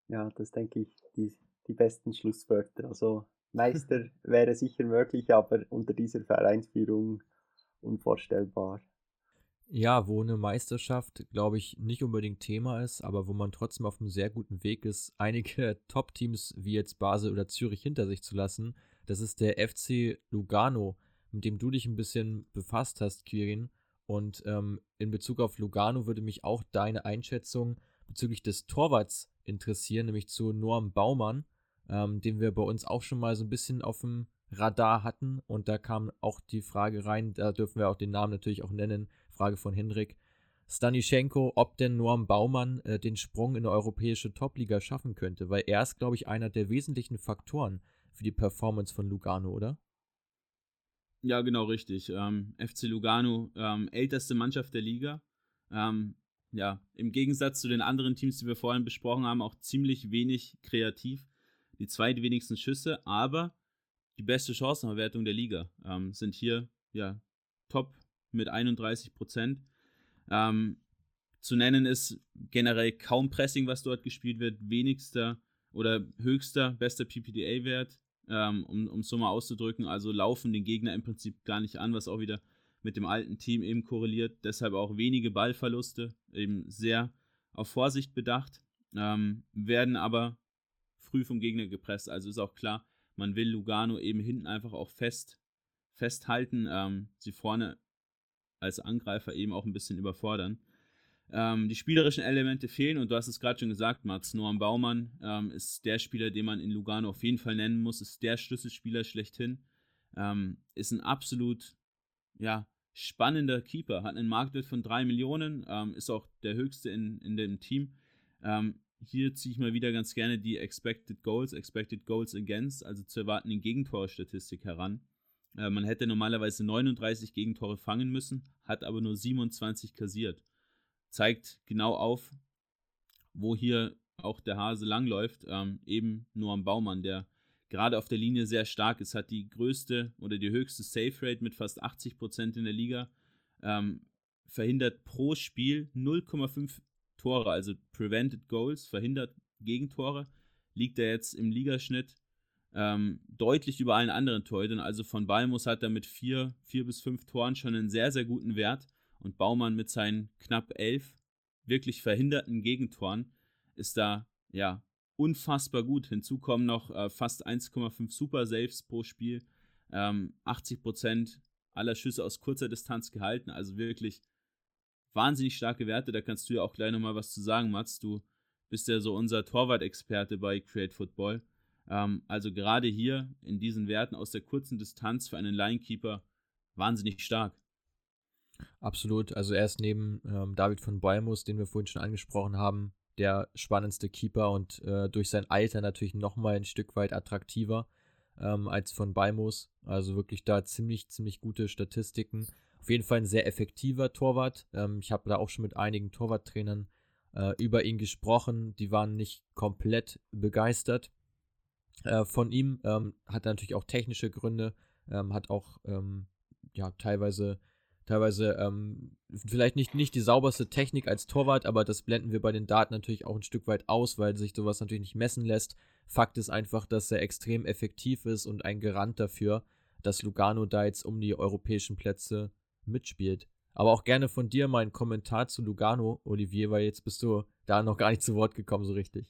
Ja, das denke ich, die, die besten Schlusswörter. Also Meister [LAUGHS] wäre sicher möglich, aber unter dieser Vereinsführung unvorstellbar. Ja, wo eine Meisterschaft, glaube ich, nicht unbedingt Thema ist, aber wo man trotzdem auf einem sehr guten Weg ist, [LAUGHS] einige Top-Teams wie jetzt Basel oder Zürich hinter sich zu lassen. Das ist der FC Lugano, mit dem du dich ein bisschen befasst hast, Kirin. Und ähm, in Bezug auf Lugano würde mich auch deine Einschätzung bezüglich des Torwarts interessieren, nämlich zu Norm Baumann, ähm, den wir bei uns auch schon mal so ein bisschen auf dem Radar hatten. Und da kam auch die Frage rein, da dürfen wir auch den Namen natürlich auch nennen, Frage von Henrik. Stanischenko, ob denn Norm Baumann äh, den Sprung in eine europäische Topliga schaffen könnte, weil er ist, glaube ich, einer der wesentlichen Faktoren für die Performance von Lugano, oder? Ja, genau richtig. Ähm, FC Lugano, ähm, älteste Mannschaft der Liga. Ähm, ja, im Gegensatz zu den anderen Teams, die wir vorhin besprochen haben, auch ziemlich wenig kreativ. Die zweitwenigsten Schüsse, aber die beste Chancenverwertung der Liga ähm, sind hier ja top mit 31 Prozent. Ähm, zu nennen ist generell kaum Pressing, was dort gespielt wird, wenigster oder höchster, bester PPDA-Wert, ähm, um es so mal auszudrücken. Also laufen den Gegner im Prinzip gar nicht an, was auch wieder mit dem alten Team eben korreliert. Deshalb auch wenige Ballverluste, eben sehr auf Vorsicht bedacht, ähm, werden aber früh vom Gegner gepresst. Also ist auch klar, man will Lugano eben hinten einfach auch fest festhalten, ähm, sie vorne als Angreifer eben auch ein bisschen überfordern. Ähm, die spielerischen Elemente fehlen und du hast es gerade schon gesagt, Mats. Noam Baumann ähm, ist der Spieler, den man in Lugano auf jeden Fall nennen muss, ist der Schlüsselspieler schlechthin. Ähm, ist ein absolut ja, spannender Keeper, hat einen Marktwert von 3 Millionen, ähm, ist auch der höchste in, in dem Team. Ähm, hier ziehe ich mal wieder ganz gerne die Expected Goals, Expected Goals Against, also zu erwartenden Gegentorstatistik heran. Äh, man hätte normalerweise 39 Gegentore fangen müssen, hat aber nur 27 kassiert. Zeigt genau auf, wo hier auch der Hase langläuft. Ähm, eben nur am Baumann, der gerade auf der Linie sehr stark ist, hat die größte oder die höchste Safe Rate mit fast 80 Prozent in der Liga. Ähm, verhindert pro Spiel 0,5 Tore, also Prevented Goals, verhindert Gegentore. Liegt er jetzt im Ligaschnitt ähm, deutlich über allen anderen Torhütern. Also von Balmus hat er mit vier, vier bis fünf Toren schon einen sehr, sehr guten Wert. Und Baumann mit seinen knapp elf wirklich verhinderten Gegentoren ist da ja unfassbar gut. Hinzu kommen noch äh, fast 1,5 Super Saves pro Spiel, ähm, 80% aller Schüsse aus kurzer Distanz gehalten. Also wirklich wahnsinnig starke Werte. Da kannst du ja auch gleich nochmal was zu sagen, Mats. Du bist ja so unser Torwart-Experte bei Create Football. Ähm, also gerade hier in diesen Werten aus der kurzen Distanz für einen Linekeeper wahnsinnig stark. Absolut. Also er ist neben ähm, David von Balmus, den wir vorhin schon angesprochen haben, der spannendste Keeper und äh, durch sein Alter natürlich nochmal ein Stück weit attraktiver ähm, als von Balmus. Also wirklich da ziemlich, ziemlich gute Statistiken. Auf jeden Fall ein sehr effektiver Torwart. Ähm, ich habe da auch schon mit einigen Torwarttrainern äh, über ihn gesprochen. Die waren nicht komplett begeistert äh, von ihm. Ähm, hat natürlich auch technische Gründe, ähm, hat auch ähm, ja teilweise teilweise ähm, vielleicht nicht, nicht die sauberste Technik als Torwart, aber das blenden wir bei den Daten natürlich auch ein Stück weit aus, weil sich sowas natürlich nicht messen lässt. Fakt ist einfach, dass er extrem effektiv ist und ein Garant dafür, dass Lugano da jetzt um die europäischen Plätze mitspielt. Aber auch gerne von dir mal ein Kommentar zu Lugano, Olivier, weil jetzt bist du da noch gar nicht zu Wort gekommen so richtig.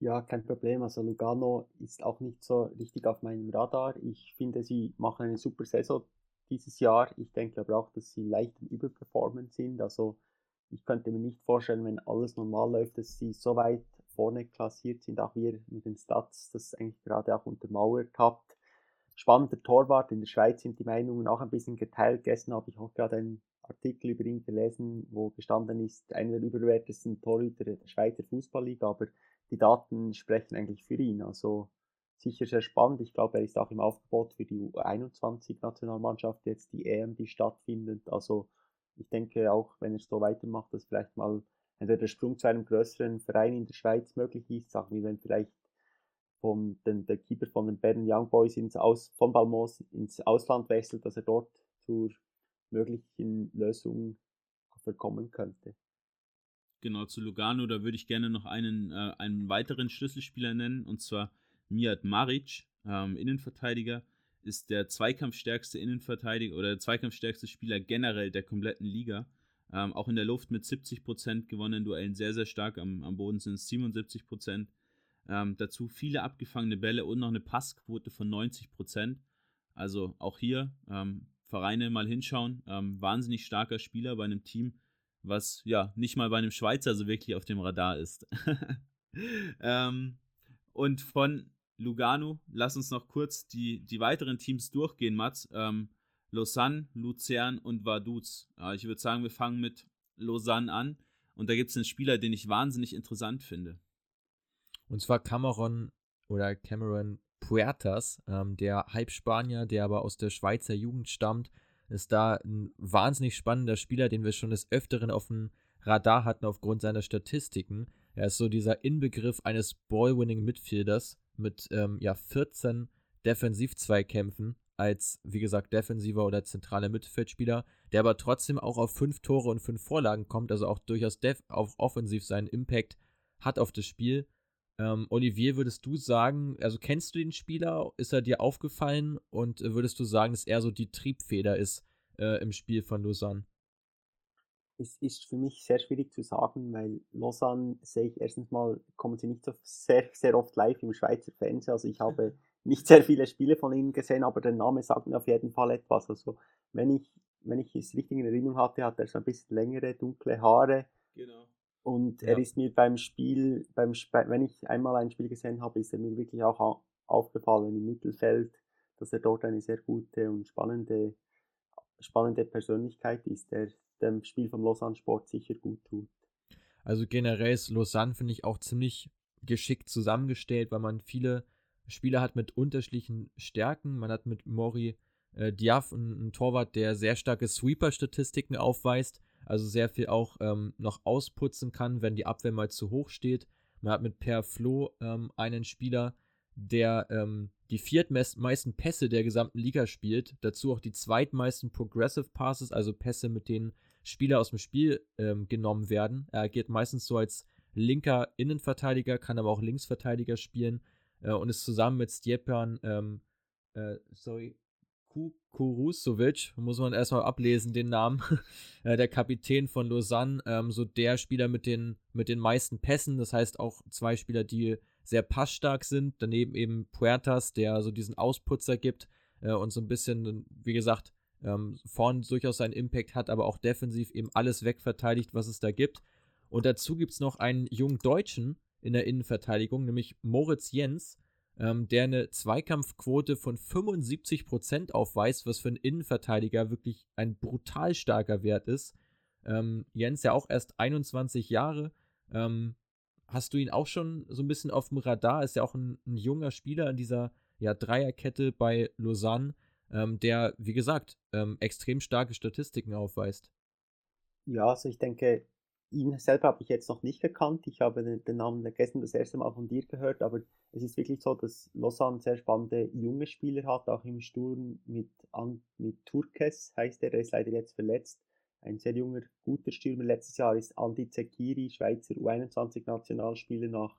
Ja, kein Problem. Also Lugano ist auch nicht so richtig auf meinem Radar. Ich finde, sie machen eine super Saison dieses Jahr. Ich denke aber auch, dass sie leicht im Überperformen sind. Also ich könnte mir nicht vorstellen, wenn alles normal läuft, dass sie so weit vorne klassiert sind, auch wir mit den Stats das eigentlich gerade auch untermauert habt. Spannender Torwart, in der Schweiz sind die Meinungen auch ein bisschen geteilt. Gestern habe ich auch gerade einen Artikel über ihn gelesen, wo gestanden ist, einer der überbewertesten Torhüter der Schweizer Fußballliga, aber die Daten sprechen eigentlich für ihn. Also sicher sehr spannend. Ich glaube, er ist auch im Aufgebot für die U21-Nationalmannschaft jetzt die EM, die stattfindet. Also ich denke auch, wenn er so weitermacht, dass vielleicht mal entweder der Sprung zu einem größeren Verein in der Schweiz möglich ist, sagen wir, wenn vielleicht vom, den, der Keeper von den Bern Young Boys ins Aus, von Balmos ins Ausland wechselt, dass er dort zur möglichen Lösung verkommen könnte. Genau, zu Lugano, da würde ich gerne noch einen, äh, einen weiteren Schlüsselspieler nennen, und zwar Mijat Maric, ähm, Innenverteidiger, ist der zweikampfstärkste Innenverteidiger oder der zweikampfstärkste Spieler generell der kompletten Liga. Ähm, auch in der Luft mit 70% gewonnenen Duellen sehr, sehr stark. Am, am Boden sind es 77%. Ähm, dazu viele abgefangene Bälle und noch eine Passquote von 90%. Also auch hier ähm, Vereine mal hinschauen. Ähm, wahnsinnig starker Spieler bei einem Team, was ja nicht mal bei einem Schweizer so wirklich auf dem Radar ist. [LAUGHS] ähm, und von Lugano, lass uns noch kurz die, die weiteren Teams durchgehen, Mats. Ähm, Lausanne, Luzern und Vaduz. Ja, ich würde sagen, wir fangen mit Lausanne an. Und da gibt es einen Spieler, den ich wahnsinnig interessant finde. Und zwar Cameron oder Cameron Puertas, ähm, der Halbspanier, der aber aus der Schweizer Jugend stammt, ist da ein wahnsinnig spannender Spieler, den wir schon des Öfteren auf dem Radar hatten aufgrund seiner Statistiken. Er ist so dieser Inbegriff eines Ball-Winning-Midfielders mit ähm, ja, 14 Defensiv-Zweikämpfen als, wie gesagt, defensiver oder zentraler Mittelfeldspieler, der aber trotzdem auch auf fünf Tore und fünf Vorlagen kommt, also auch durchaus def auf offensiv seinen Impact hat auf das Spiel. Ähm, Olivier, würdest du sagen, also kennst du den Spieler? Ist er dir aufgefallen? Und äh, würdest du sagen, dass er so die Triebfeder ist äh, im Spiel von Lausanne? Es ist für mich sehr schwierig zu sagen, weil Lausanne sehe ich erstens mal, kommen sie nicht so sehr, sehr oft live im Schweizer Fernsehen. Also ich [LAUGHS] habe nicht sehr viele Spiele von ihnen gesehen, aber der Name sagt mir auf jeden Fall etwas. Also wenn ich, wenn ich es richtig in Erinnerung hatte, hat er so ein bisschen längere, dunkle Haare. Genau. Und ja. er ist mir beim Spiel, beim wenn ich einmal ein Spiel gesehen habe, ist er mir wirklich auch aufgefallen im Mittelfeld, dass er dort eine sehr gute und spannende, spannende Persönlichkeit ist, der dem Spiel vom Lausanne Sport sicher gut tut. Also generell ist Lausanne, finde ich, auch ziemlich geschickt zusammengestellt, weil man viele Spieler hat mit unterschiedlichen Stärken. Man hat mit Mori äh, Diaf einen, einen Torwart, der sehr starke Sweeper-Statistiken aufweist also sehr viel auch ähm, noch ausputzen kann, wenn die Abwehr mal zu hoch steht. Man hat mit Per Flo ähm, einen Spieler, der ähm, die viertmeisten Pässe der gesamten Liga spielt, dazu auch die zweitmeisten Progressive Passes, also Pässe, mit denen Spieler aus dem Spiel ähm, genommen werden. Er agiert meistens so als linker Innenverteidiger, kann aber auch Linksverteidiger spielen äh, und ist zusammen mit Stjepan, ähm, äh, sorry, Kurusovic, muss man erstmal ablesen, den Namen, [LAUGHS] äh, der Kapitän von Lausanne, ähm, so der Spieler mit den, mit den meisten Pässen, das heißt auch zwei Spieler, die sehr passstark sind, daneben eben Puertas, der so diesen Ausputzer gibt äh, und so ein bisschen, wie gesagt, ähm, vorn durchaus seinen Impact hat, aber auch defensiv eben alles wegverteidigt, was es da gibt. Und dazu gibt es noch einen jungen Deutschen in der Innenverteidigung, nämlich Moritz Jens, ähm, der eine Zweikampfquote von 75% aufweist, was für einen Innenverteidiger wirklich ein brutal starker Wert ist. Ähm, Jens ja auch erst 21 Jahre. Ähm, hast du ihn auch schon so ein bisschen auf dem Radar? Ist ja auch ein, ein junger Spieler in dieser ja, Dreierkette bei Lausanne, ähm, der, wie gesagt, ähm, extrem starke Statistiken aufweist. Ja, also ich denke, ihn selber habe ich jetzt noch nicht gekannt. Ich habe den, Namen gestern das erste Mal von dir gehört, aber es ist wirklich so, dass Lausanne sehr spannende junge Spieler hat, auch im Sturm mit, mit Turkes heißt er, der ist leider jetzt verletzt. Ein sehr junger, guter Stürmer. Letztes Jahr ist Andi Zekiri, Schweizer U21-Nationalspieler, nach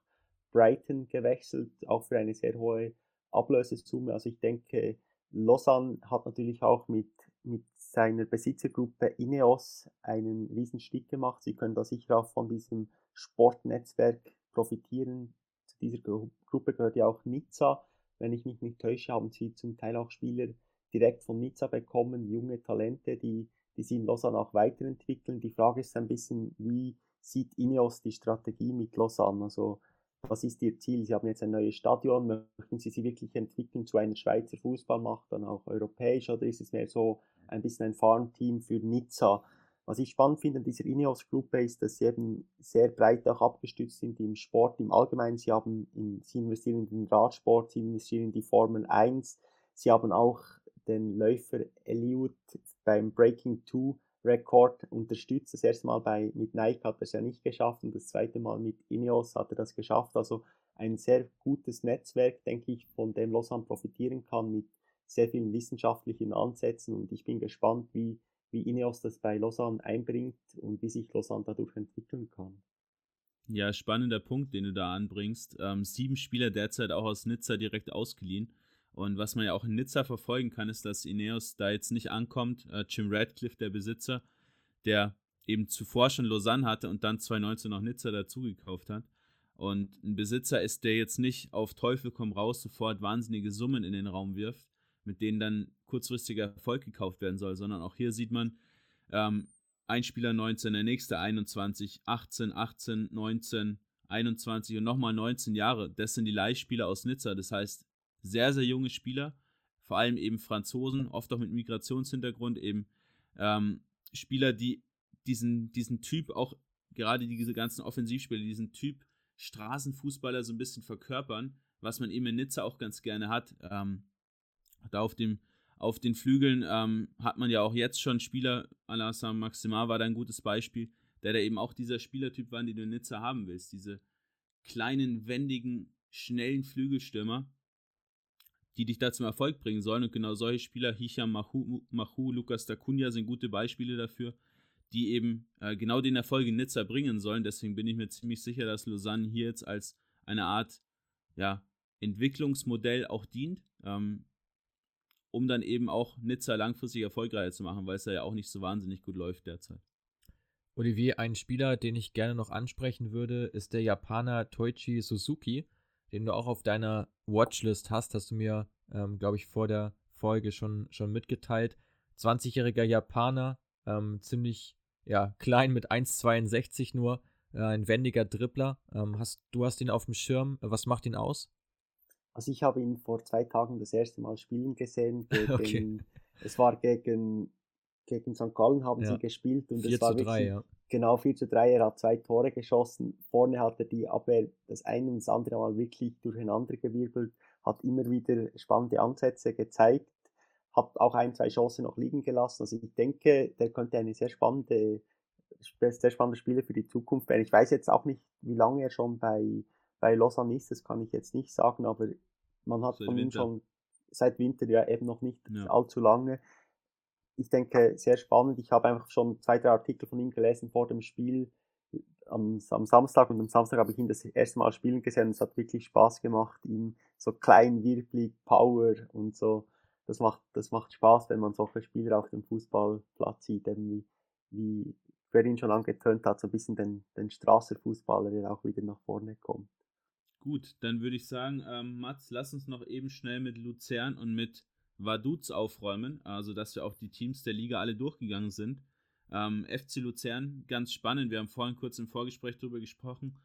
Brighton gewechselt, auch für eine sehr hohe Ablösesumme. Also ich denke, Lausanne hat natürlich auch mit, mit seiner Besitzergruppe Ineos einen riesen Schritt gemacht. Sie können da sicher auch von diesem Sportnetzwerk profitieren. Zu dieser Gruppe gehört ja auch Nizza. Wenn ich mich nicht täusche, haben sie zum Teil auch Spieler direkt von Nizza bekommen, junge Talente, die, die sie in Lausanne auch weiterentwickeln. Die Frage ist ein bisschen, wie sieht Ineos die Strategie mit Lausanne? Also was ist Ihr Ziel? Sie haben jetzt ein neues Stadion, möchten Sie sie wirklich entwickeln zu einer Schweizer Fußballmacht, dann auch europäisch, oder ist es mehr so ein bisschen ein Farmteam für Nizza? Was ich spannend finde an dieser Ineos-Gruppe ist, dass sie eben sehr breit auch abgestützt sind im Sport im Allgemeinen. Sie, haben in, sie investieren in den Radsport, sie investieren in die Formel 1, sie haben auch den Läufer Eliud beim Breaking 2 Rekord unterstützt. Das erste Mal bei, mit Nike hat er es ja nicht geschafft und das zweite Mal mit Ineos hat er das geschafft. Also ein sehr gutes Netzwerk, denke ich, von dem Lausanne profitieren kann mit sehr vielen wissenschaftlichen Ansätzen und ich bin gespannt, wie, wie Ineos das bei Lausanne einbringt und wie sich Lausanne dadurch entwickeln kann. Ja, spannender Punkt, den du da anbringst. Ähm, sieben Spieler derzeit auch aus Nizza direkt ausgeliehen. Und was man ja auch in Nizza verfolgen kann, ist, dass Ineos da jetzt nicht ankommt. Äh, Jim Radcliffe, der Besitzer, der eben zuvor schon Lausanne hatte und dann 2019 noch Nizza dazugekauft hat. Und ein Besitzer ist, der jetzt nicht auf Teufel komm raus sofort wahnsinnige Summen in den Raum wirft, mit denen dann kurzfristiger Erfolg gekauft werden soll, sondern auch hier sieht man, ähm, ein Spieler 19, der nächste 21, 18, 18, 19, 21 und nochmal 19 Jahre. Das sind die Leihspieler aus Nizza. Das heißt, sehr, sehr junge Spieler, vor allem eben Franzosen, oft auch mit Migrationshintergrund, eben ähm, Spieler, die diesen, diesen Typ auch, gerade diese ganzen Offensivspieler, diesen Typ Straßenfußballer so ein bisschen verkörpern, was man eben in Nizza auch ganz gerne hat. Ähm, da auf dem auf den Flügeln ähm, hat man ja auch jetzt schon Spieler, Alassane Maximar war da ein gutes Beispiel, der da eben auch dieser Spielertyp war, den du in Nizza haben willst. Diese kleinen, wendigen, schnellen Flügelstürmer, die dich da zum Erfolg bringen sollen. Und genau solche Spieler, Hicham Mahu, Mahu Lukas Dacunia, sind gute Beispiele dafür, die eben äh, genau den Erfolg in Nizza bringen sollen. Deswegen bin ich mir ziemlich sicher, dass Lausanne hier jetzt als eine Art ja, Entwicklungsmodell auch dient, ähm, um dann eben auch Nizza langfristig erfolgreicher zu machen, weil es ja auch nicht so wahnsinnig gut läuft derzeit. Olivier, ein Spieler, den ich gerne noch ansprechen würde, ist der Japaner Toichi Suzuki den du auch auf deiner Watchlist hast, hast du mir, ähm, glaube ich, vor der Folge schon, schon mitgeteilt. 20-jähriger Japaner, ähm, ziemlich ja, klein mit 1,62 nur, äh, ein wendiger Dribbler. Ähm, hast, du hast ihn auf dem Schirm. Was macht ihn aus? Also ich habe ihn vor zwei Tagen das erste Mal spielen gesehen. [LAUGHS] Gegen, okay. Es war gegen, gegen St. Gallen haben ja. sie gespielt und 4 es war zu 3, ja. Genau, 4 zu 3, er hat zwei Tore geschossen. Vorne hat er die Abwehr das eine und das andere Mal wirklich durcheinander gewirbelt, hat immer wieder spannende Ansätze gezeigt, hat auch ein, zwei Chancen noch liegen gelassen. Also ich denke, der könnte eine sehr spannende, sehr spannende Spieler für die Zukunft werden. Ich weiß jetzt auch nicht, wie lange er schon bei, bei Lausanne ist, das kann ich jetzt nicht sagen, aber man hat seit von ihm schon seit Winter ja eben noch nicht ja. allzu lange ich denke, sehr spannend. Ich habe einfach schon zwei, drei Artikel von ihm gelesen vor dem Spiel am, am Samstag und am Samstag habe ich ihn das erste Mal spielen gesehen und es hat wirklich Spaß gemacht, ihn so klein, wirklich Power und so. Das macht, das macht Spaß, wenn man solche Spieler auf dem Fußballplatz sieht, eben wie, wie wer ihn schon angetönt hat, so ein bisschen den, den Straßenfußballer, der auch wieder nach vorne kommt. Gut, dann würde ich sagen, ähm, Mats, lass uns noch eben schnell mit Luzern und mit Vaduz aufräumen, also dass wir auch die Teams der Liga alle durchgegangen sind. Ähm, FC Luzern, ganz spannend, wir haben vorhin kurz im Vorgespräch darüber gesprochen,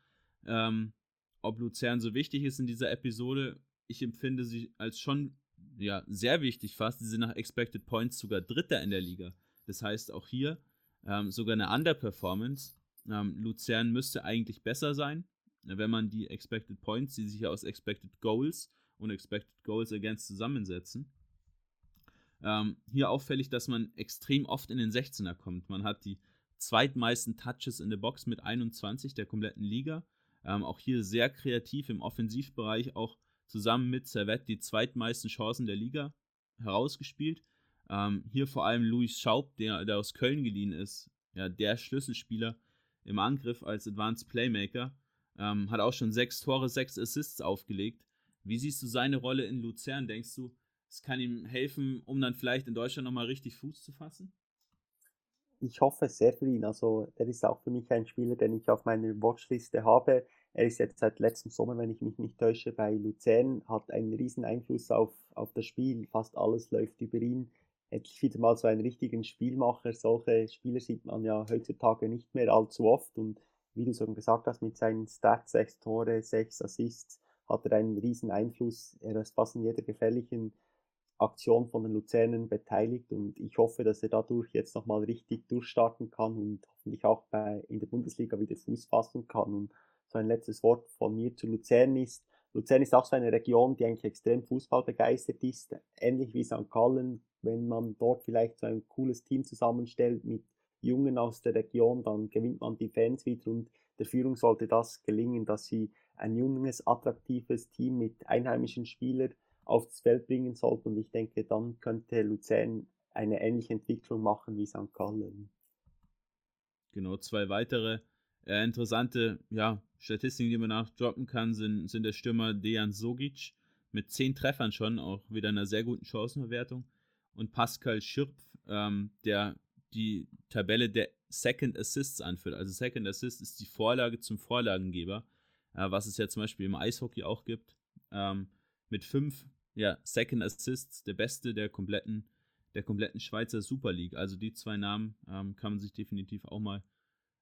ähm, ob Luzern so wichtig ist in dieser Episode. Ich empfinde sie als schon ja, sehr wichtig fast. Sie sind nach Expected Points sogar Dritter in der Liga. Das heißt auch hier ähm, sogar eine Underperformance. Ähm, Luzern müsste eigentlich besser sein, wenn man die Expected Points, die sich ja aus Expected Goals und Expected Goals Against zusammensetzen. Ähm, hier auffällig, dass man extrem oft in den 16er kommt. Man hat die zweitmeisten Touches in der Box mit 21 der kompletten Liga. Ähm, auch hier sehr kreativ im Offensivbereich, auch zusammen mit Servette die zweitmeisten Chancen der Liga herausgespielt. Ähm, hier vor allem Luis Schaub, der, der aus Köln geliehen ist, ja, der Schlüsselspieler im Angriff als Advanced Playmaker, ähm, hat auch schon sechs Tore, sechs Assists aufgelegt. Wie siehst du seine Rolle in Luzern? Denkst du, es kann ihm helfen, um dann vielleicht in Deutschland nochmal richtig Fuß zu fassen? Ich hoffe sehr für ihn. Also, der ist auch für mich ein Spieler, den ich auf meiner Watchliste habe. Er ist jetzt seit letztem Sommer, wenn ich mich nicht täusche, bei Luzern, hat einen riesen Einfluss auf, auf das Spiel. Fast alles läuft über ihn. Endlich wieder mal so einen richtigen Spielmacher. Solche Spieler sieht man ja heutzutage nicht mehr allzu oft und wie du schon gesagt hast, mit seinen Stats, sechs Tore, sechs Assists, hat er einen riesen Einfluss. Er ist fast in jeder gefährlichen Aktion von den Luzernern beteiligt und ich hoffe, dass er dadurch jetzt nochmal richtig durchstarten kann und hoffentlich auch bei, in der Bundesliga wieder Fuß fassen kann. Und so ein letztes Wort von mir zu Luzern ist, Luzern ist auch so eine Region, die eigentlich extrem Fußball begeistert ist, ähnlich wie St. Gallen. Wenn man dort vielleicht so ein cooles Team zusammenstellt mit Jungen aus der Region, dann gewinnt man die Fans wieder und der Führung sollte das gelingen, dass sie ein junges, attraktives Team mit einheimischen Spielern aufs Feld bringen sollte. Und ich denke, dann könnte Luzern eine ähnliche Entwicklung machen wie St. Gallen. Genau, zwei weitere äh, interessante ja, Statistiken, die man nachdroppen kann, sind, sind der Stürmer Dejan Sogic mit zehn Treffern schon, auch wieder einer sehr guten Chancenverwertung. Und Pascal Schirp, ähm, der die Tabelle der Second Assists anführt. Also Second Assist ist die Vorlage zum Vorlagengeber, äh, was es ja zum Beispiel im Eishockey auch gibt. Ähm, mit fünf ja, Second Assists, der beste der kompletten, der kompletten Schweizer Super League. Also die zwei Namen ähm, kann man sich definitiv auch mal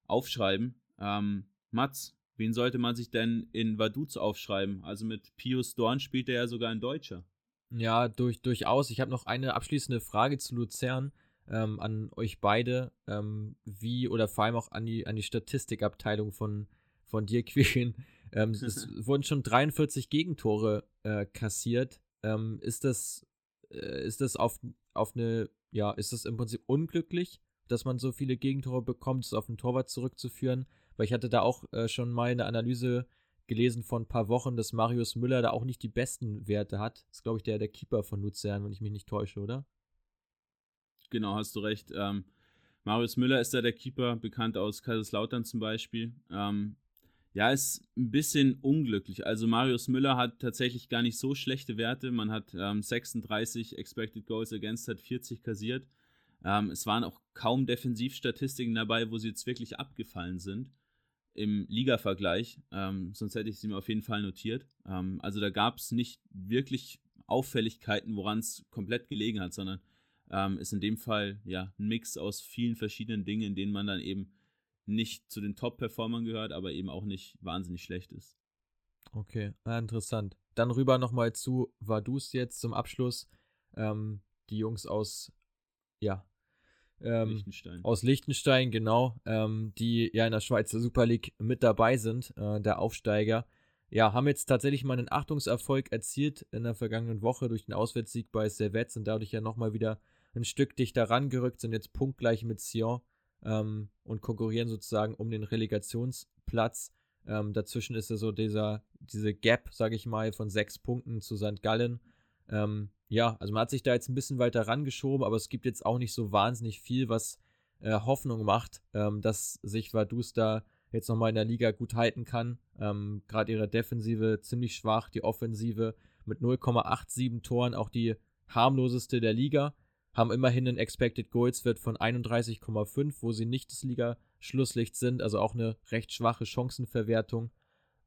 aufschreiben. Ähm, Mats, wen sollte man sich denn in Vaduz aufschreiben? Also mit Pius Dorn spielt er ja sogar in Deutscher. Ja, durch, durchaus. Ich habe noch eine abschließende Frage zu Luzern ähm, an euch beide, ähm, wie oder vor allem auch an die, an die Statistikabteilung von, von dir, [LAUGHS] Quirin. Ähm, [LAUGHS] es wurden schon 43 Gegentore äh, kassiert. Ähm, ist das, äh, ist das auf, auf eine, ja, ist das im Prinzip unglücklich, dass man so viele Gegentore bekommt, es auf den Torwart zurückzuführen? Weil ich hatte da auch äh, schon mal eine Analyse gelesen vor ein paar Wochen, dass Marius Müller da auch nicht die besten Werte hat. Das ist, glaube ich, der, der Keeper von Luzern, wenn ich mich nicht täusche, oder? Genau, hast du recht. Ähm, Marius Müller ist da der Keeper, bekannt aus Kaiserslautern zum Beispiel. Ähm, ja, ist ein bisschen unglücklich. Also Marius Müller hat tatsächlich gar nicht so schlechte Werte. Man hat ähm, 36 Expected Goals Against, hat 40 kassiert. Ähm, es waren auch kaum Defensivstatistiken dabei, wo sie jetzt wirklich abgefallen sind im Liga-Vergleich. Ähm, sonst hätte ich sie mir auf jeden Fall notiert. Ähm, also da gab es nicht wirklich Auffälligkeiten, woran es komplett gelegen hat, sondern ähm, ist in dem Fall ja ein Mix aus vielen verschiedenen Dingen, in denen man dann eben nicht zu den Top-Performern gehört, aber eben auch nicht wahnsinnig schlecht ist. Okay, ah, interessant. Dann rüber nochmal zu Vaduz jetzt zum Abschluss. Ähm, die Jungs aus, ja, ähm, Liechtenstein. aus Liechtenstein, genau, ähm, die ja in der Schweizer Super League mit dabei sind, äh, der Aufsteiger. Ja, haben jetzt tatsächlich mal einen Achtungserfolg erzielt in der vergangenen Woche durch den Auswärtssieg bei Servette und dadurch ja nochmal wieder ein Stück dichter rangerückt, sind jetzt punktgleich mit Sion ähm, und konkurrieren sozusagen um den Relegationsplatz. Ähm, dazwischen ist ja so dieser, diese Gap, sage ich mal, von sechs Punkten zu St. Gallen. Ähm, ja, also man hat sich da jetzt ein bisschen weiter rangeschoben, aber es gibt jetzt auch nicht so wahnsinnig viel, was äh, Hoffnung macht, ähm, dass sich Vaduz da jetzt nochmal in der Liga gut halten kann. Ähm, Gerade ihre Defensive ziemlich schwach, die Offensive mit 0,87 Toren auch die harmloseste der Liga haben immerhin einen Expected Goals Wert von 31,5, wo sie nicht das Liga-Schlusslicht sind, also auch eine recht schwache Chancenverwertung.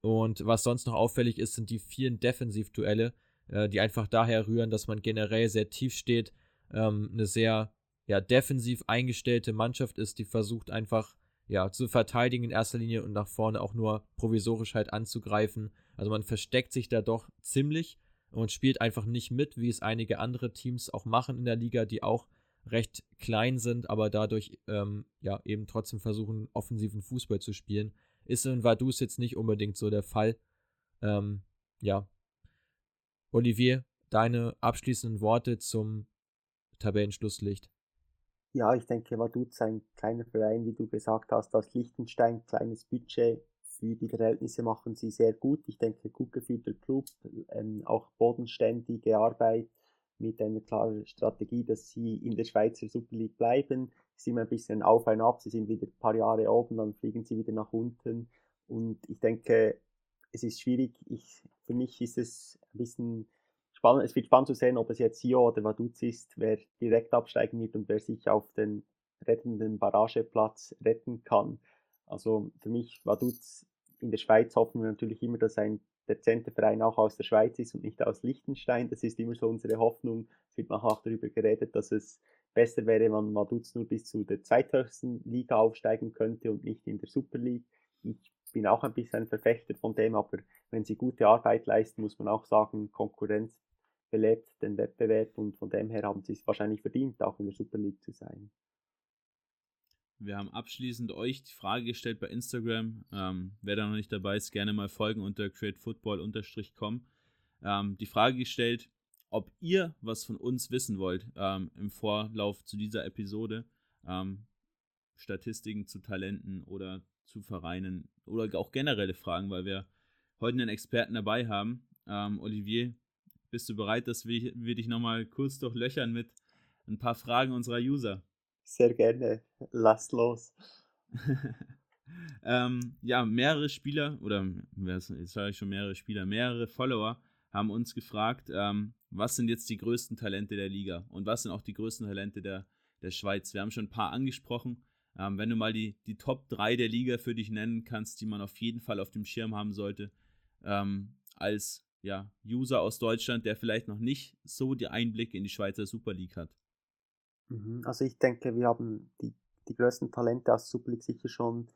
Und was sonst noch auffällig ist, sind die vielen Defensivduelle, äh, die einfach daher rühren, dass man generell sehr tief steht, ähm, eine sehr ja, defensiv eingestellte Mannschaft ist, die versucht einfach ja, zu verteidigen in erster Linie und nach vorne auch nur provisorisch halt anzugreifen. Also man versteckt sich da doch ziemlich und spielt einfach nicht mit, wie es einige andere Teams auch machen in der Liga, die auch recht klein sind, aber dadurch ähm, ja eben trotzdem versuchen, offensiven Fußball zu spielen. Ist in Vaduz jetzt nicht unbedingt so der Fall. Ähm, ja. Olivier, deine abschließenden Worte zum Tabellenschlusslicht. Ja, ich denke, Vaduz ein kleiner Verein, wie du gesagt hast, aus Liechtenstein, kleines Budget, für die Verhältnisse machen sie sehr gut. Ich denke, gut geführter Club, ähm, auch bodenständige Arbeit mit einer klaren Strategie, dass sie in der Schweizer Super League bleiben. Ist immer ein bisschen auf und ab. Sie sind wieder ein paar Jahre oben, dann fliegen sie wieder nach unten. Und ich denke, es ist schwierig. Ich, für mich ist es ein bisschen spannend. Es wird spannend zu sehen, ob es jetzt Sio oder Vaduz ist, wer direkt absteigen wird und wer sich auf den rettenden Barrageplatz retten kann. Also für mich Vaduz in der Schweiz hoffen wir natürlich immer, dass ein dezenter Verein auch aus der Schweiz ist und nicht aus Liechtenstein. Das ist immer so unsere Hoffnung. Es wird auch darüber geredet, dass es besser wäre, wenn Vaduz nur bis zu der zweithöchsten Liga aufsteigen könnte und nicht in der Super League. ich bin auch ein bisschen ein Verfechter von dem, aber wenn sie gute Arbeit leisten, muss man auch sagen, Konkurrenz belebt den Wettbewerb und von dem her haben sie es wahrscheinlich verdient, auch in der Super League zu sein. Wir haben abschließend euch die Frage gestellt bei Instagram. Ähm, wer da noch nicht dabei ist, gerne mal folgen unter createfootball-com. Ähm, die Frage gestellt, ob ihr was von uns wissen wollt ähm, im Vorlauf zu dieser Episode. Ähm, Statistiken zu Talenten oder zu Vereinen oder auch generelle Fragen, weil wir heute einen Experten dabei haben. Ähm, Olivier, bist du bereit, dass wir, wir dich nochmal kurz durchlöchern mit ein paar Fragen unserer User? Sehr gerne. Lass los. [LAUGHS] ähm, ja, mehrere Spieler, oder jetzt sage ich schon mehrere Spieler, mehrere Follower haben uns gefragt, ähm, was sind jetzt die größten Talente der Liga und was sind auch die größten Talente der, der Schweiz. Wir haben schon ein paar angesprochen. Ähm, wenn du mal die, die Top 3 der Liga für dich nennen kannst, die man auf jeden Fall auf dem Schirm haben sollte, ähm, als ja, User aus Deutschland, der vielleicht noch nicht so die Einblicke in die Schweizer Super League hat. Mhm, also ich denke, wir haben die, die größten Talente aus Super League sicher schon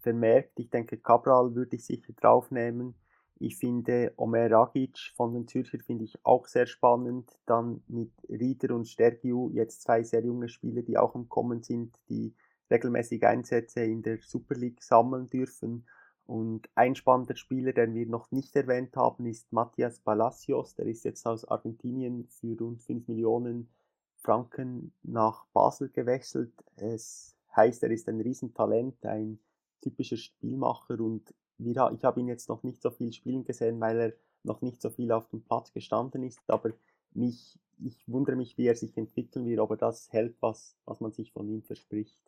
vermerkt. Ich denke, Cabral würde ich sicher draufnehmen. Ich finde Omer Ragic von den Zürcher finde ich auch sehr spannend. Dann mit Rieder und Stergiu jetzt zwei sehr junge Spieler, die auch im Kommen sind, die regelmäßig Einsätze in der Super League sammeln dürfen. Und ein spannender Spieler, den wir noch nicht erwähnt haben, ist Matthias Palacios. Der ist jetzt aus Argentinien für rund 5 Millionen Franken nach Basel gewechselt. Es heißt, er ist ein Riesentalent, ein typischer Spielmacher und ich habe ihn jetzt noch nicht so viel spielen gesehen, weil er noch nicht so viel auf dem Platz gestanden ist, aber mich, ich wundere mich, wie er sich entwickeln wird, ob er das hält, was, was man sich von ihm verspricht.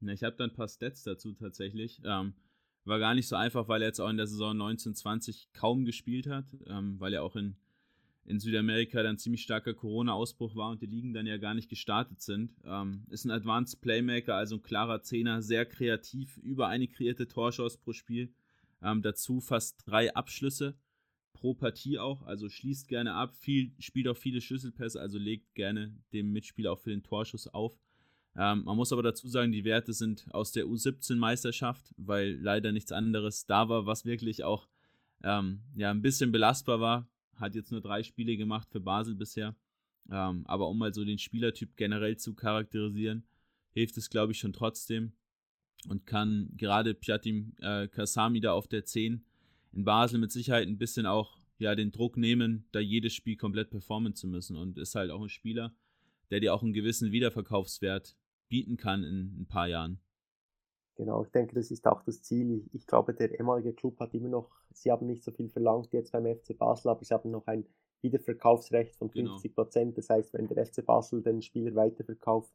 Ich habe da ein paar Stats dazu tatsächlich. Ähm, war gar nicht so einfach, weil er jetzt auch in der Saison 1920 kaum gespielt hat, ähm, weil er auch in, in Südamerika dann ziemlich starker Corona-Ausbruch war und die Ligen dann ja gar nicht gestartet sind. Ähm, ist ein Advanced Playmaker, also ein klarer Zehner, sehr kreativ, über eine kreierte Torschance pro Spiel. Ähm, dazu fast drei Abschlüsse pro Partie auch, also schließt gerne ab, viel, spielt auch viele Schlüsselpässe, also legt gerne dem Mitspieler auch für den Torschuss auf. Ähm, man muss aber dazu sagen, die Werte sind aus der U17-Meisterschaft, weil leider nichts anderes da war, was wirklich auch ähm, ja, ein bisschen belastbar war. Hat jetzt nur drei Spiele gemacht für Basel bisher. Ähm, aber um mal so den Spielertyp generell zu charakterisieren, hilft es, glaube ich, schon trotzdem. Und kann gerade Pjatim äh, Kasami da auf der 10 in Basel mit Sicherheit ein bisschen auch ja, den Druck nehmen, da jedes Spiel komplett performen zu müssen. Und ist halt auch ein Spieler, der dir auch einen gewissen Wiederverkaufswert bieten kann in ein paar Jahren. Genau, ich denke, das ist auch das Ziel. Ich glaube, der ehemalige Club hat immer noch, sie haben nicht so viel verlangt jetzt beim FC Basel, aber sie haben noch ein Wiederverkaufsrecht von 50 genau. Prozent. Genau. Das heißt, wenn der FC Basel den Spieler weiterverkauft,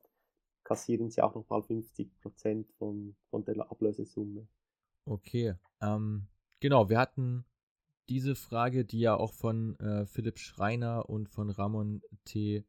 kassieren sie auch nochmal 50 Prozent von, von der Ablösesumme. Okay, ähm, genau, wir hatten diese Frage, die ja auch von äh, Philipp Schreiner und von Ramon T.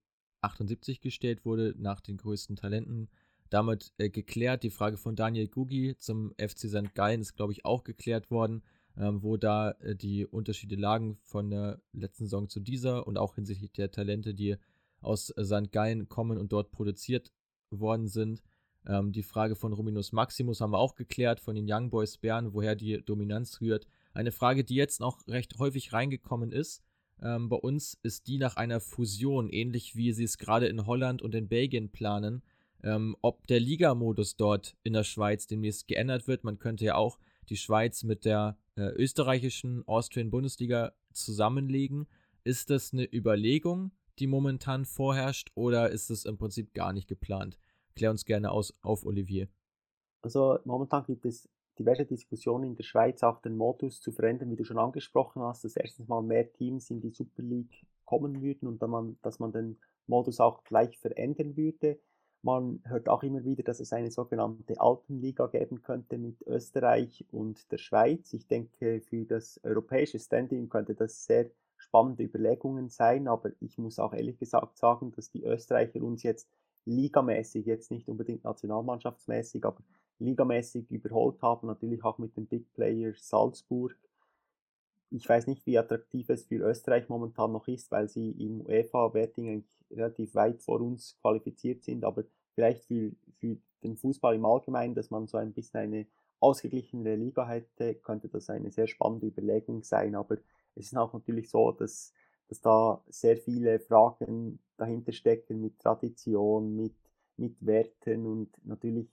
78 gestellt wurde, nach den größten Talenten. Damit äh, geklärt. Die Frage von Daniel Gugi zum FC St. Gallen ist, glaube ich, auch geklärt worden, ähm, wo da äh, die Unterschiede lagen von der letzten Saison zu dieser und auch hinsichtlich der Talente, die aus St. Gallen kommen und dort produziert worden sind. Ähm, die Frage von Ruminus Maximus haben wir auch geklärt, von den Young Boys Bern, woher die Dominanz rührt. Eine Frage, die jetzt noch recht häufig reingekommen ist, ähm, bei uns ist die nach einer Fusion, ähnlich wie sie es gerade in Holland und in Belgien planen. Ähm, ob der Ligamodus dort in der Schweiz demnächst geändert wird. Man könnte ja auch die Schweiz mit der äh, österreichischen Austrian Bundesliga zusammenlegen. Ist das eine Überlegung, die momentan vorherrscht, oder ist es im Prinzip gar nicht geplant? Klär uns gerne aus, auf, Olivier. Also momentan gibt es diverse Diskussionen in der Schweiz auch den Modus zu verändern, wie du schon angesprochen hast, dass erstens mal mehr Teams in die Super League kommen würden und man, dass man den Modus auch gleich verändern würde. Man hört auch immer wieder, dass es eine sogenannte Alpenliga geben könnte mit Österreich und der Schweiz. Ich denke, für das europäische Standing könnte das sehr spannende Überlegungen sein, aber ich muss auch ehrlich gesagt sagen, dass die Österreicher uns jetzt ligamäßig, jetzt nicht unbedingt nationalmannschaftsmäßig, aber ligamäßig überholt haben, natürlich auch mit dem Big Player Salzburg. Ich weiß nicht, wie attraktiv es für Österreich momentan noch ist, weil sie im UEFA-Werting eigentlich relativ weit vor uns qualifiziert sind, aber vielleicht für, für den Fußball im Allgemeinen, dass man so ein bisschen eine ausgeglichenere Liga hätte, könnte das eine sehr spannende Überlegung sein. Aber es ist auch natürlich so, dass, dass da sehr viele Fragen dahinter stecken mit Tradition, mit, mit Werten und natürlich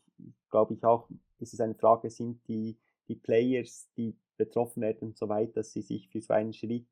glaube ich auch, ist es eine Frage, sind die, die Players, die betroffen werden so weiter, dass sie sich für so einen Schritt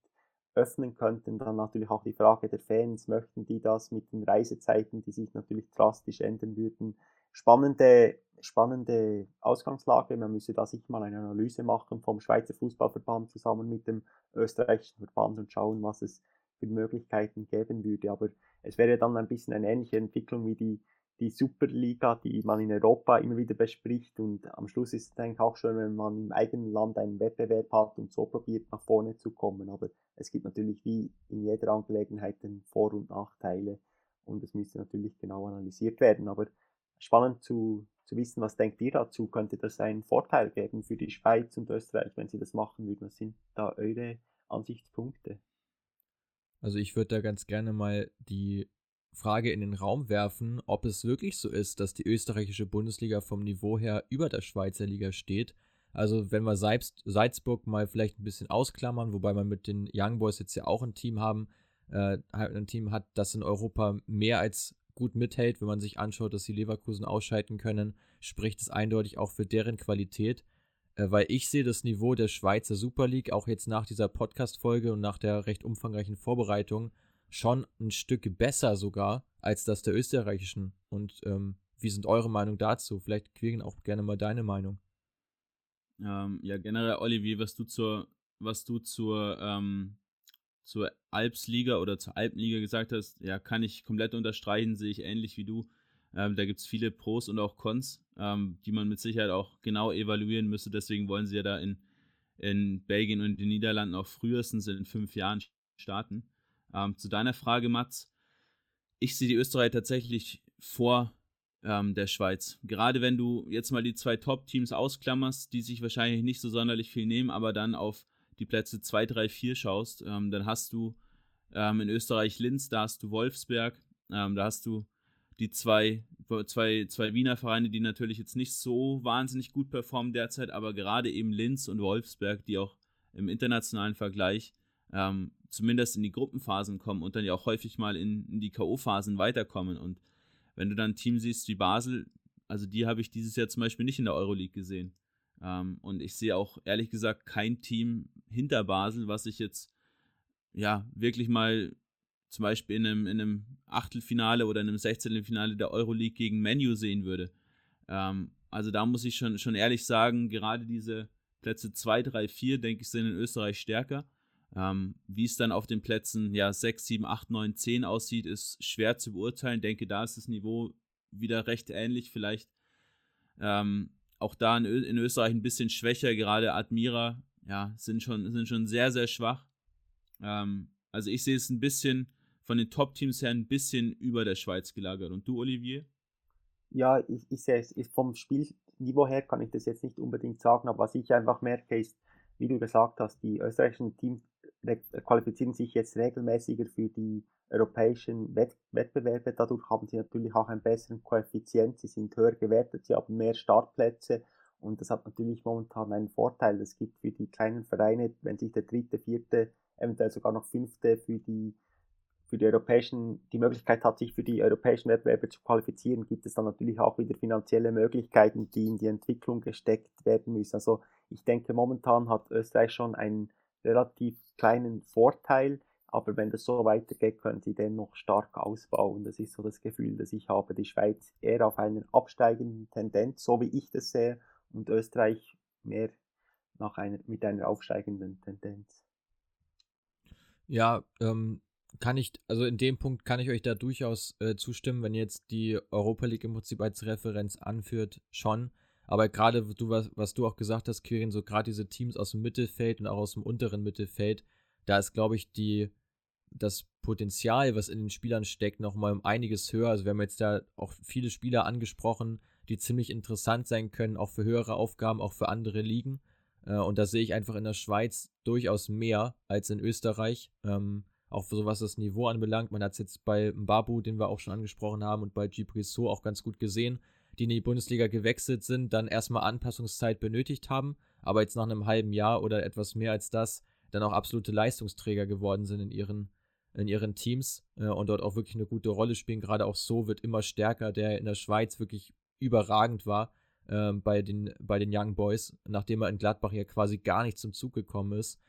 öffnen könnten. Dann natürlich auch die Frage der Fans, möchten die das mit den Reisezeiten, die sich natürlich drastisch ändern würden. Spannende, spannende Ausgangslage. Man müsse da sich mal eine Analyse machen vom Schweizer Fußballverband zusammen mit dem österreichischen Verband und schauen, was es für Möglichkeiten geben würde. Aber es wäre dann ein bisschen eine ähnliche Entwicklung wie die die Superliga, die man in Europa immer wieder bespricht. Und am Schluss ist es eigentlich auch schön, wenn man im eigenen Land einen Wettbewerb hat und so probiert, nach vorne zu kommen. Aber es gibt natürlich wie in jeder Angelegenheit Vor- und Nachteile. Und es müsste natürlich genau analysiert werden. Aber spannend zu, zu wissen, was denkt ihr dazu? Könnte das einen Vorteil geben für die Schweiz und Österreich, wenn sie das machen würden? Was sind da eure Ansichtspunkte? Also ich würde da ganz gerne mal die Frage in den Raum werfen, ob es wirklich so ist, dass die österreichische Bundesliga vom Niveau her über der Schweizer Liga steht. Also wenn wir Salzburg mal vielleicht ein bisschen ausklammern, wobei man mit den Young Boys jetzt ja auch ein Team haben, äh, halt ein Team hat, das in Europa mehr als gut mithält, wenn man sich anschaut, dass sie Leverkusen ausschalten können, spricht es eindeutig auch für deren Qualität. Äh, weil ich sehe das Niveau der Schweizer Super League auch jetzt nach dieser Podcast-Folge und nach der recht umfangreichen Vorbereitung schon ein Stück besser sogar als das der österreichischen. Und ähm, wie sind eure Meinung dazu? Vielleicht Quirin auch gerne mal deine Meinung. Ähm, ja, generell, Olivier, was du zur, was du zur, ähm, zur Alpsliga oder zur Alpenliga gesagt hast, ja, kann ich komplett unterstreichen, sehe ich ähnlich wie du. Ähm, da gibt es viele Pros und auch Cons, ähm, die man mit Sicherheit auch genau evaluieren müsste. Deswegen wollen sie ja da in, in Belgien und den Niederlanden auch frühestens in fünf Jahren starten. Ähm, zu deiner Frage, Mats. Ich sehe die Österreicher tatsächlich vor ähm, der Schweiz. Gerade wenn du jetzt mal die zwei Top-Teams ausklammerst, die sich wahrscheinlich nicht so sonderlich viel nehmen, aber dann auf die Plätze 2, 3, 4 schaust, ähm, dann hast du ähm, in Österreich Linz, da hast du Wolfsberg, ähm, da hast du die zwei, zwei, zwei Wiener Vereine, die natürlich jetzt nicht so wahnsinnig gut performen derzeit, aber gerade eben Linz und Wolfsberg, die auch im internationalen Vergleich ähm, zumindest in die Gruppenphasen kommen und dann ja auch häufig mal in, in die K.O.-Phasen weiterkommen. Und wenn du dann ein Team siehst wie Basel, also die habe ich dieses Jahr zum Beispiel nicht in der Euroleague gesehen. Ähm, und ich sehe auch ehrlich gesagt kein Team hinter Basel, was ich jetzt ja wirklich mal zum Beispiel in einem, in einem Achtelfinale oder in einem Sechzehntelfinale der Euroleague gegen Menu sehen würde. Ähm, also da muss ich schon, schon ehrlich sagen, gerade diese Plätze 2, 3, 4, denke ich, sind in Österreich stärker. Ähm, wie es dann auf den Plätzen ja, 6, 7, 8, 9, 10 aussieht, ist schwer zu beurteilen. Denke, da ist das Niveau wieder recht ähnlich. Vielleicht ähm, auch da in, in, Österreich ein bisschen schwächer. Gerade Admira ja, sind, schon, sind schon sehr, sehr schwach. Ähm, also ich sehe es ein bisschen von den Top-Teams her ein bisschen über der Schweiz gelagert. Und du, Olivier? Ja, ich, ich sehe es vom Spielniveau her kann ich das jetzt nicht unbedingt sagen, aber was ich einfach merke, ist, wie du gesagt hast, die österreichischen Teams qualifizieren sich jetzt regelmäßiger für die europäischen Wett Wettbewerbe. Dadurch haben sie natürlich auch einen besseren Koeffizient, sie sind höher gewertet, sie haben mehr Startplätze und das hat natürlich momentan einen Vorteil. Es gibt für die kleinen Vereine, wenn sich der dritte, vierte, eventuell sogar noch fünfte für die für die europäischen, die Möglichkeit hat, sich für die europäischen Wettbewerbe zu qualifizieren, gibt es dann natürlich auch wieder finanzielle Möglichkeiten, die in die Entwicklung gesteckt werden müssen. Also ich denke, momentan hat Österreich schon einen relativ kleinen Vorteil, aber wenn das so weitergeht, können sie den noch stark ausbauen. Das ist so das Gefühl, das ich habe. Die Schweiz eher auf einer absteigenden Tendenz, so wie ich das sehe, und Österreich mehr nach einer, mit einer aufsteigenden Tendenz. Ja, ähm, kann ich, also in dem Punkt kann ich euch da durchaus äh, zustimmen, wenn jetzt die Europa League im Prinzip als Referenz anführt, schon. Aber gerade du, was, was du auch gesagt hast, Kirin, so gerade diese Teams aus dem Mittelfeld und auch aus dem unteren Mittelfeld, da ist, glaube ich, die, das Potenzial, was in den Spielern steckt, nochmal um einiges höher. Also wir haben jetzt da auch viele Spieler angesprochen, die ziemlich interessant sein können, auch für höhere Aufgaben, auch für andere Ligen. Äh, und da sehe ich einfach in der Schweiz durchaus mehr als in Österreich. Ähm, auch so was das Niveau anbelangt. Man hat es jetzt bei Mbabu, den wir auch schon angesprochen haben, und bei Gibrisso auch ganz gut gesehen die in die Bundesliga gewechselt sind, dann erstmal Anpassungszeit benötigt haben, aber jetzt nach einem halben Jahr oder etwas mehr als das dann auch absolute Leistungsträger geworden sind in ihren, in ihren Teams äh, und dort auch wirklich eine gute Rolle spielen. Gerade auch so wird immer stärker, der in der Schweiz wirklich überragend war äh, bei, den, bei den Young Boys, nachdem er in Gladbach ja quasi gar nicht zum Zug gekommen ist.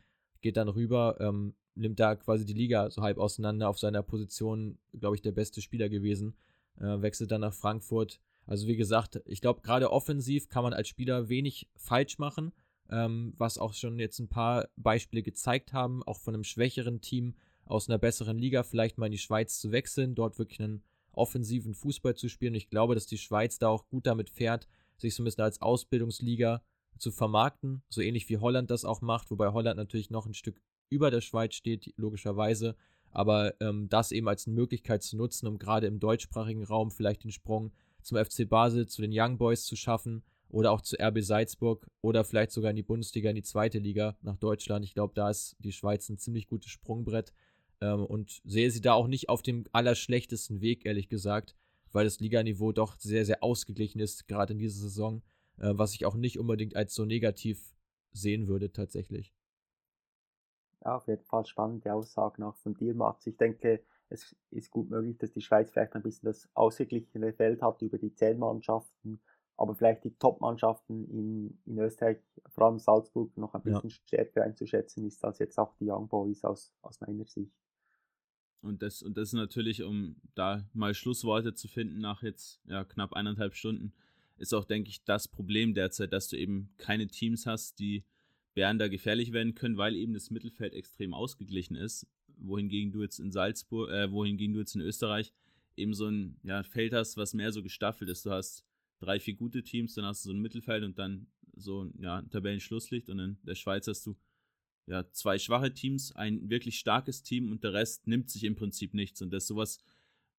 Geht dann rüber, ähm, nimmt da quasi die Liga so halb auseinander auf seiner Position, glaube ich, der beste Spieler gewesen. Äh, wechselt dann nach Frankfurt. Also wie gesagt, ich glaube, gerade offensiv kann man als Spieler wenig falsch machen, ähm, was auch schon jetzt ein paar Beispiele gezeigt haben, auch von einem schwächeren Team aus einer besseren Liga vielleicht mal in die Schweiz zu wechseln, dort wirklich einen offensiven Fußball zu spielen. Ich glaube, dass die Schweiz da auch gut damit fährt, sich so ein bisschen als Ausbildungsliga zu vermarkten, so ähnlich wie Holland das auch macht, wobei Holland natürlich noch ein Stück über der Schweiz steht, logischerweise, aber ähm, das eben als Möglichkeit zu nutzen, um gerade im deutschsprachigen Raum vielleicht den Sprung zum FC Basel, zu den Young Boys zu schaffen oder auch zu RB Salzburg oder vielleicht sogar in die Bundesliga, in die zweite Liga nach Deutschland. Ich glaube, da ist die Schweiz ein ziemlich gutes Sprungbrett ähm, und sehe sie da auch nicht auf dem allerschlechtesten Weg, ehrlich gesagt, weil das Liganiveau doch sehr, sehr ausgeglichen ist, gerade in dieser Saison, äh, was ich auch nicht unbedingt als so negativ sehen würde tatsächlich. Ja, auf jeden Fall spannende Aussage nach von Mats. Ich denke, es ist gut möglich, dass die Schweiz vielleicht ein bisschen das ausgeglichene Feld hat über die zehn Mannschaften, aber vielleicht die Top-Mannschaften in, in Österreich, vor allem Salzburg, noch ein bisschen ja. stärker einzuschätzen ist als jetzt auch die Young Boys aus, aus meiner Sicht. Und das, und das ist natürlich, um da mal Schlussworte zu finden nach jetzt ja, knapp eineinhalb Stunden, ist auch, denke ich, das Problem derzeit, dass du eben keine Teams hast, die Bern da gefährlich werden können, weil eben das Mittelfeld extrem ausgeglichen ist. Wohingegen du jetzt in Salzburg, äh, wohingegen du jetzt in Österreich eben so ein ja, Feld hast, was mehr so gestaffelt ist. Du hast drei, vier gute Teams, dann hast du so ein Mittelfeld und dann so ja, ein Tabellenschlusslicht und in der Schweiz hast du ja, zwei schwache Teams, ein wirklich starkes Team und der Rest nimmt sich im Prinzip nichts. Und das ist sowas,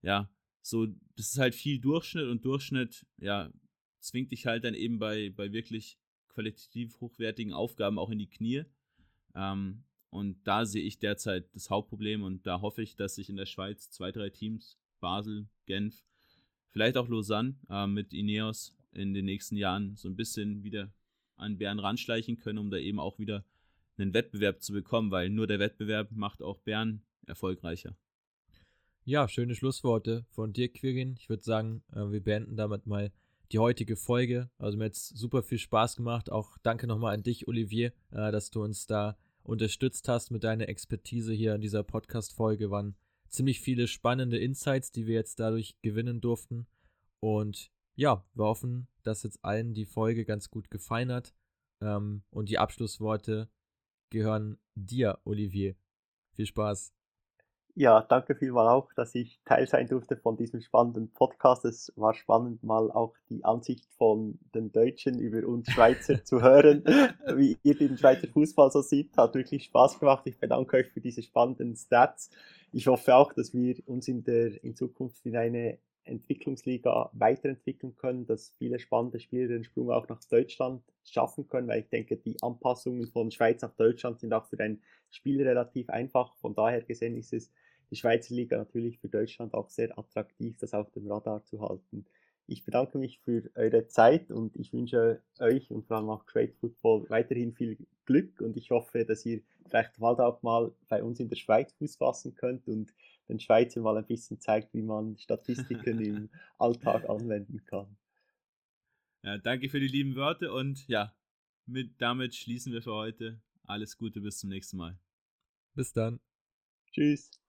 ja, so, das ist halt viel Durchschnitt und Durchschnitt, ja, zwingt dich halt dann eben bei, bei wirklich qualitativ hochwertigen Aufgaben auch in die Knie. Ähm, und da sehe ich derzeit das Hauptproblem und da hoffe ich, dass sich in der Schweiz zwei, drei Teams, Basel, Genf, vielleicht auch Lausanne äh, mit Ineos in den nächsten Jahren so ein bisschen wieder an Bern ranschleichen können, um da eben auch wieder einen Wettbewerb zu bekommen, weil nur der Wettbewerb macht auch Bern erfolgreicher. Ja, schöne Schlussworte von dir, Quirin. Ich würde sagen, äh, wir beenden damit mal die heutige Folge. Also mir hat es super viel Spaß gemacht. Auch danke nochmal an dich, Olivier, äh, dass du uns da unterstützt hast mit deiner Expertise hier in dieser Podcast-Folge. Waren ziemlich viele spannende Insights, die wir jetzt dadurch gewinnen durften. Und ja, wir hoffen, dass jetzt allen die Folge ganz gut gefallen hat. Ähm, und die Abschlussworte gehören dir, Olivier. Viel Spaß. Ja, danke vielmal auch, dass ich Teil sein durfte von diesem spannenden Podcast. Es war spannend, mal auch die Ansicht von den Deutschen über uns Schweizer zu hören, [LAUGHS] wie ihr den Schweizer Fußball so sieht. Hat wirklich Spaß gemacht. Ich bedanke euch für diese spannenden Stats. Ich hoffe auch, dass wir uns in der, in Zukunft in eine Entwicklungsliga weiterentwickeln können, dass viele spannende Spieler den Sprung auch nach Deutschland schaffen können, weil ich denke, die Anpassungen von Schweiz nach Deutschland sind auch für ein Spiel relativ einfach. Von daher gesehen ist es die Schweizer Liga natürlich für Deutschland auch sehr attraktiv, das auf dem Radar zu halten. Ich bedanke mich für eure Zeit und ich wünsche euch und vor allem auch Great Football weiterhin viel Glück und ich hoffe, dass ihr vielleicht bald auch mal bei uns in der Schweiz Fuß fassen könnt und den Schweizern mal ein bisschen zeigt, wie man Statistiken im [LAUGHS] Alltag anwenden kann. Ja, danke für die lieben Worte und ja, mit, damit schließen wir für heute. Alles Gute, bis zum nächsten Mal. Bis dann. Tschüss.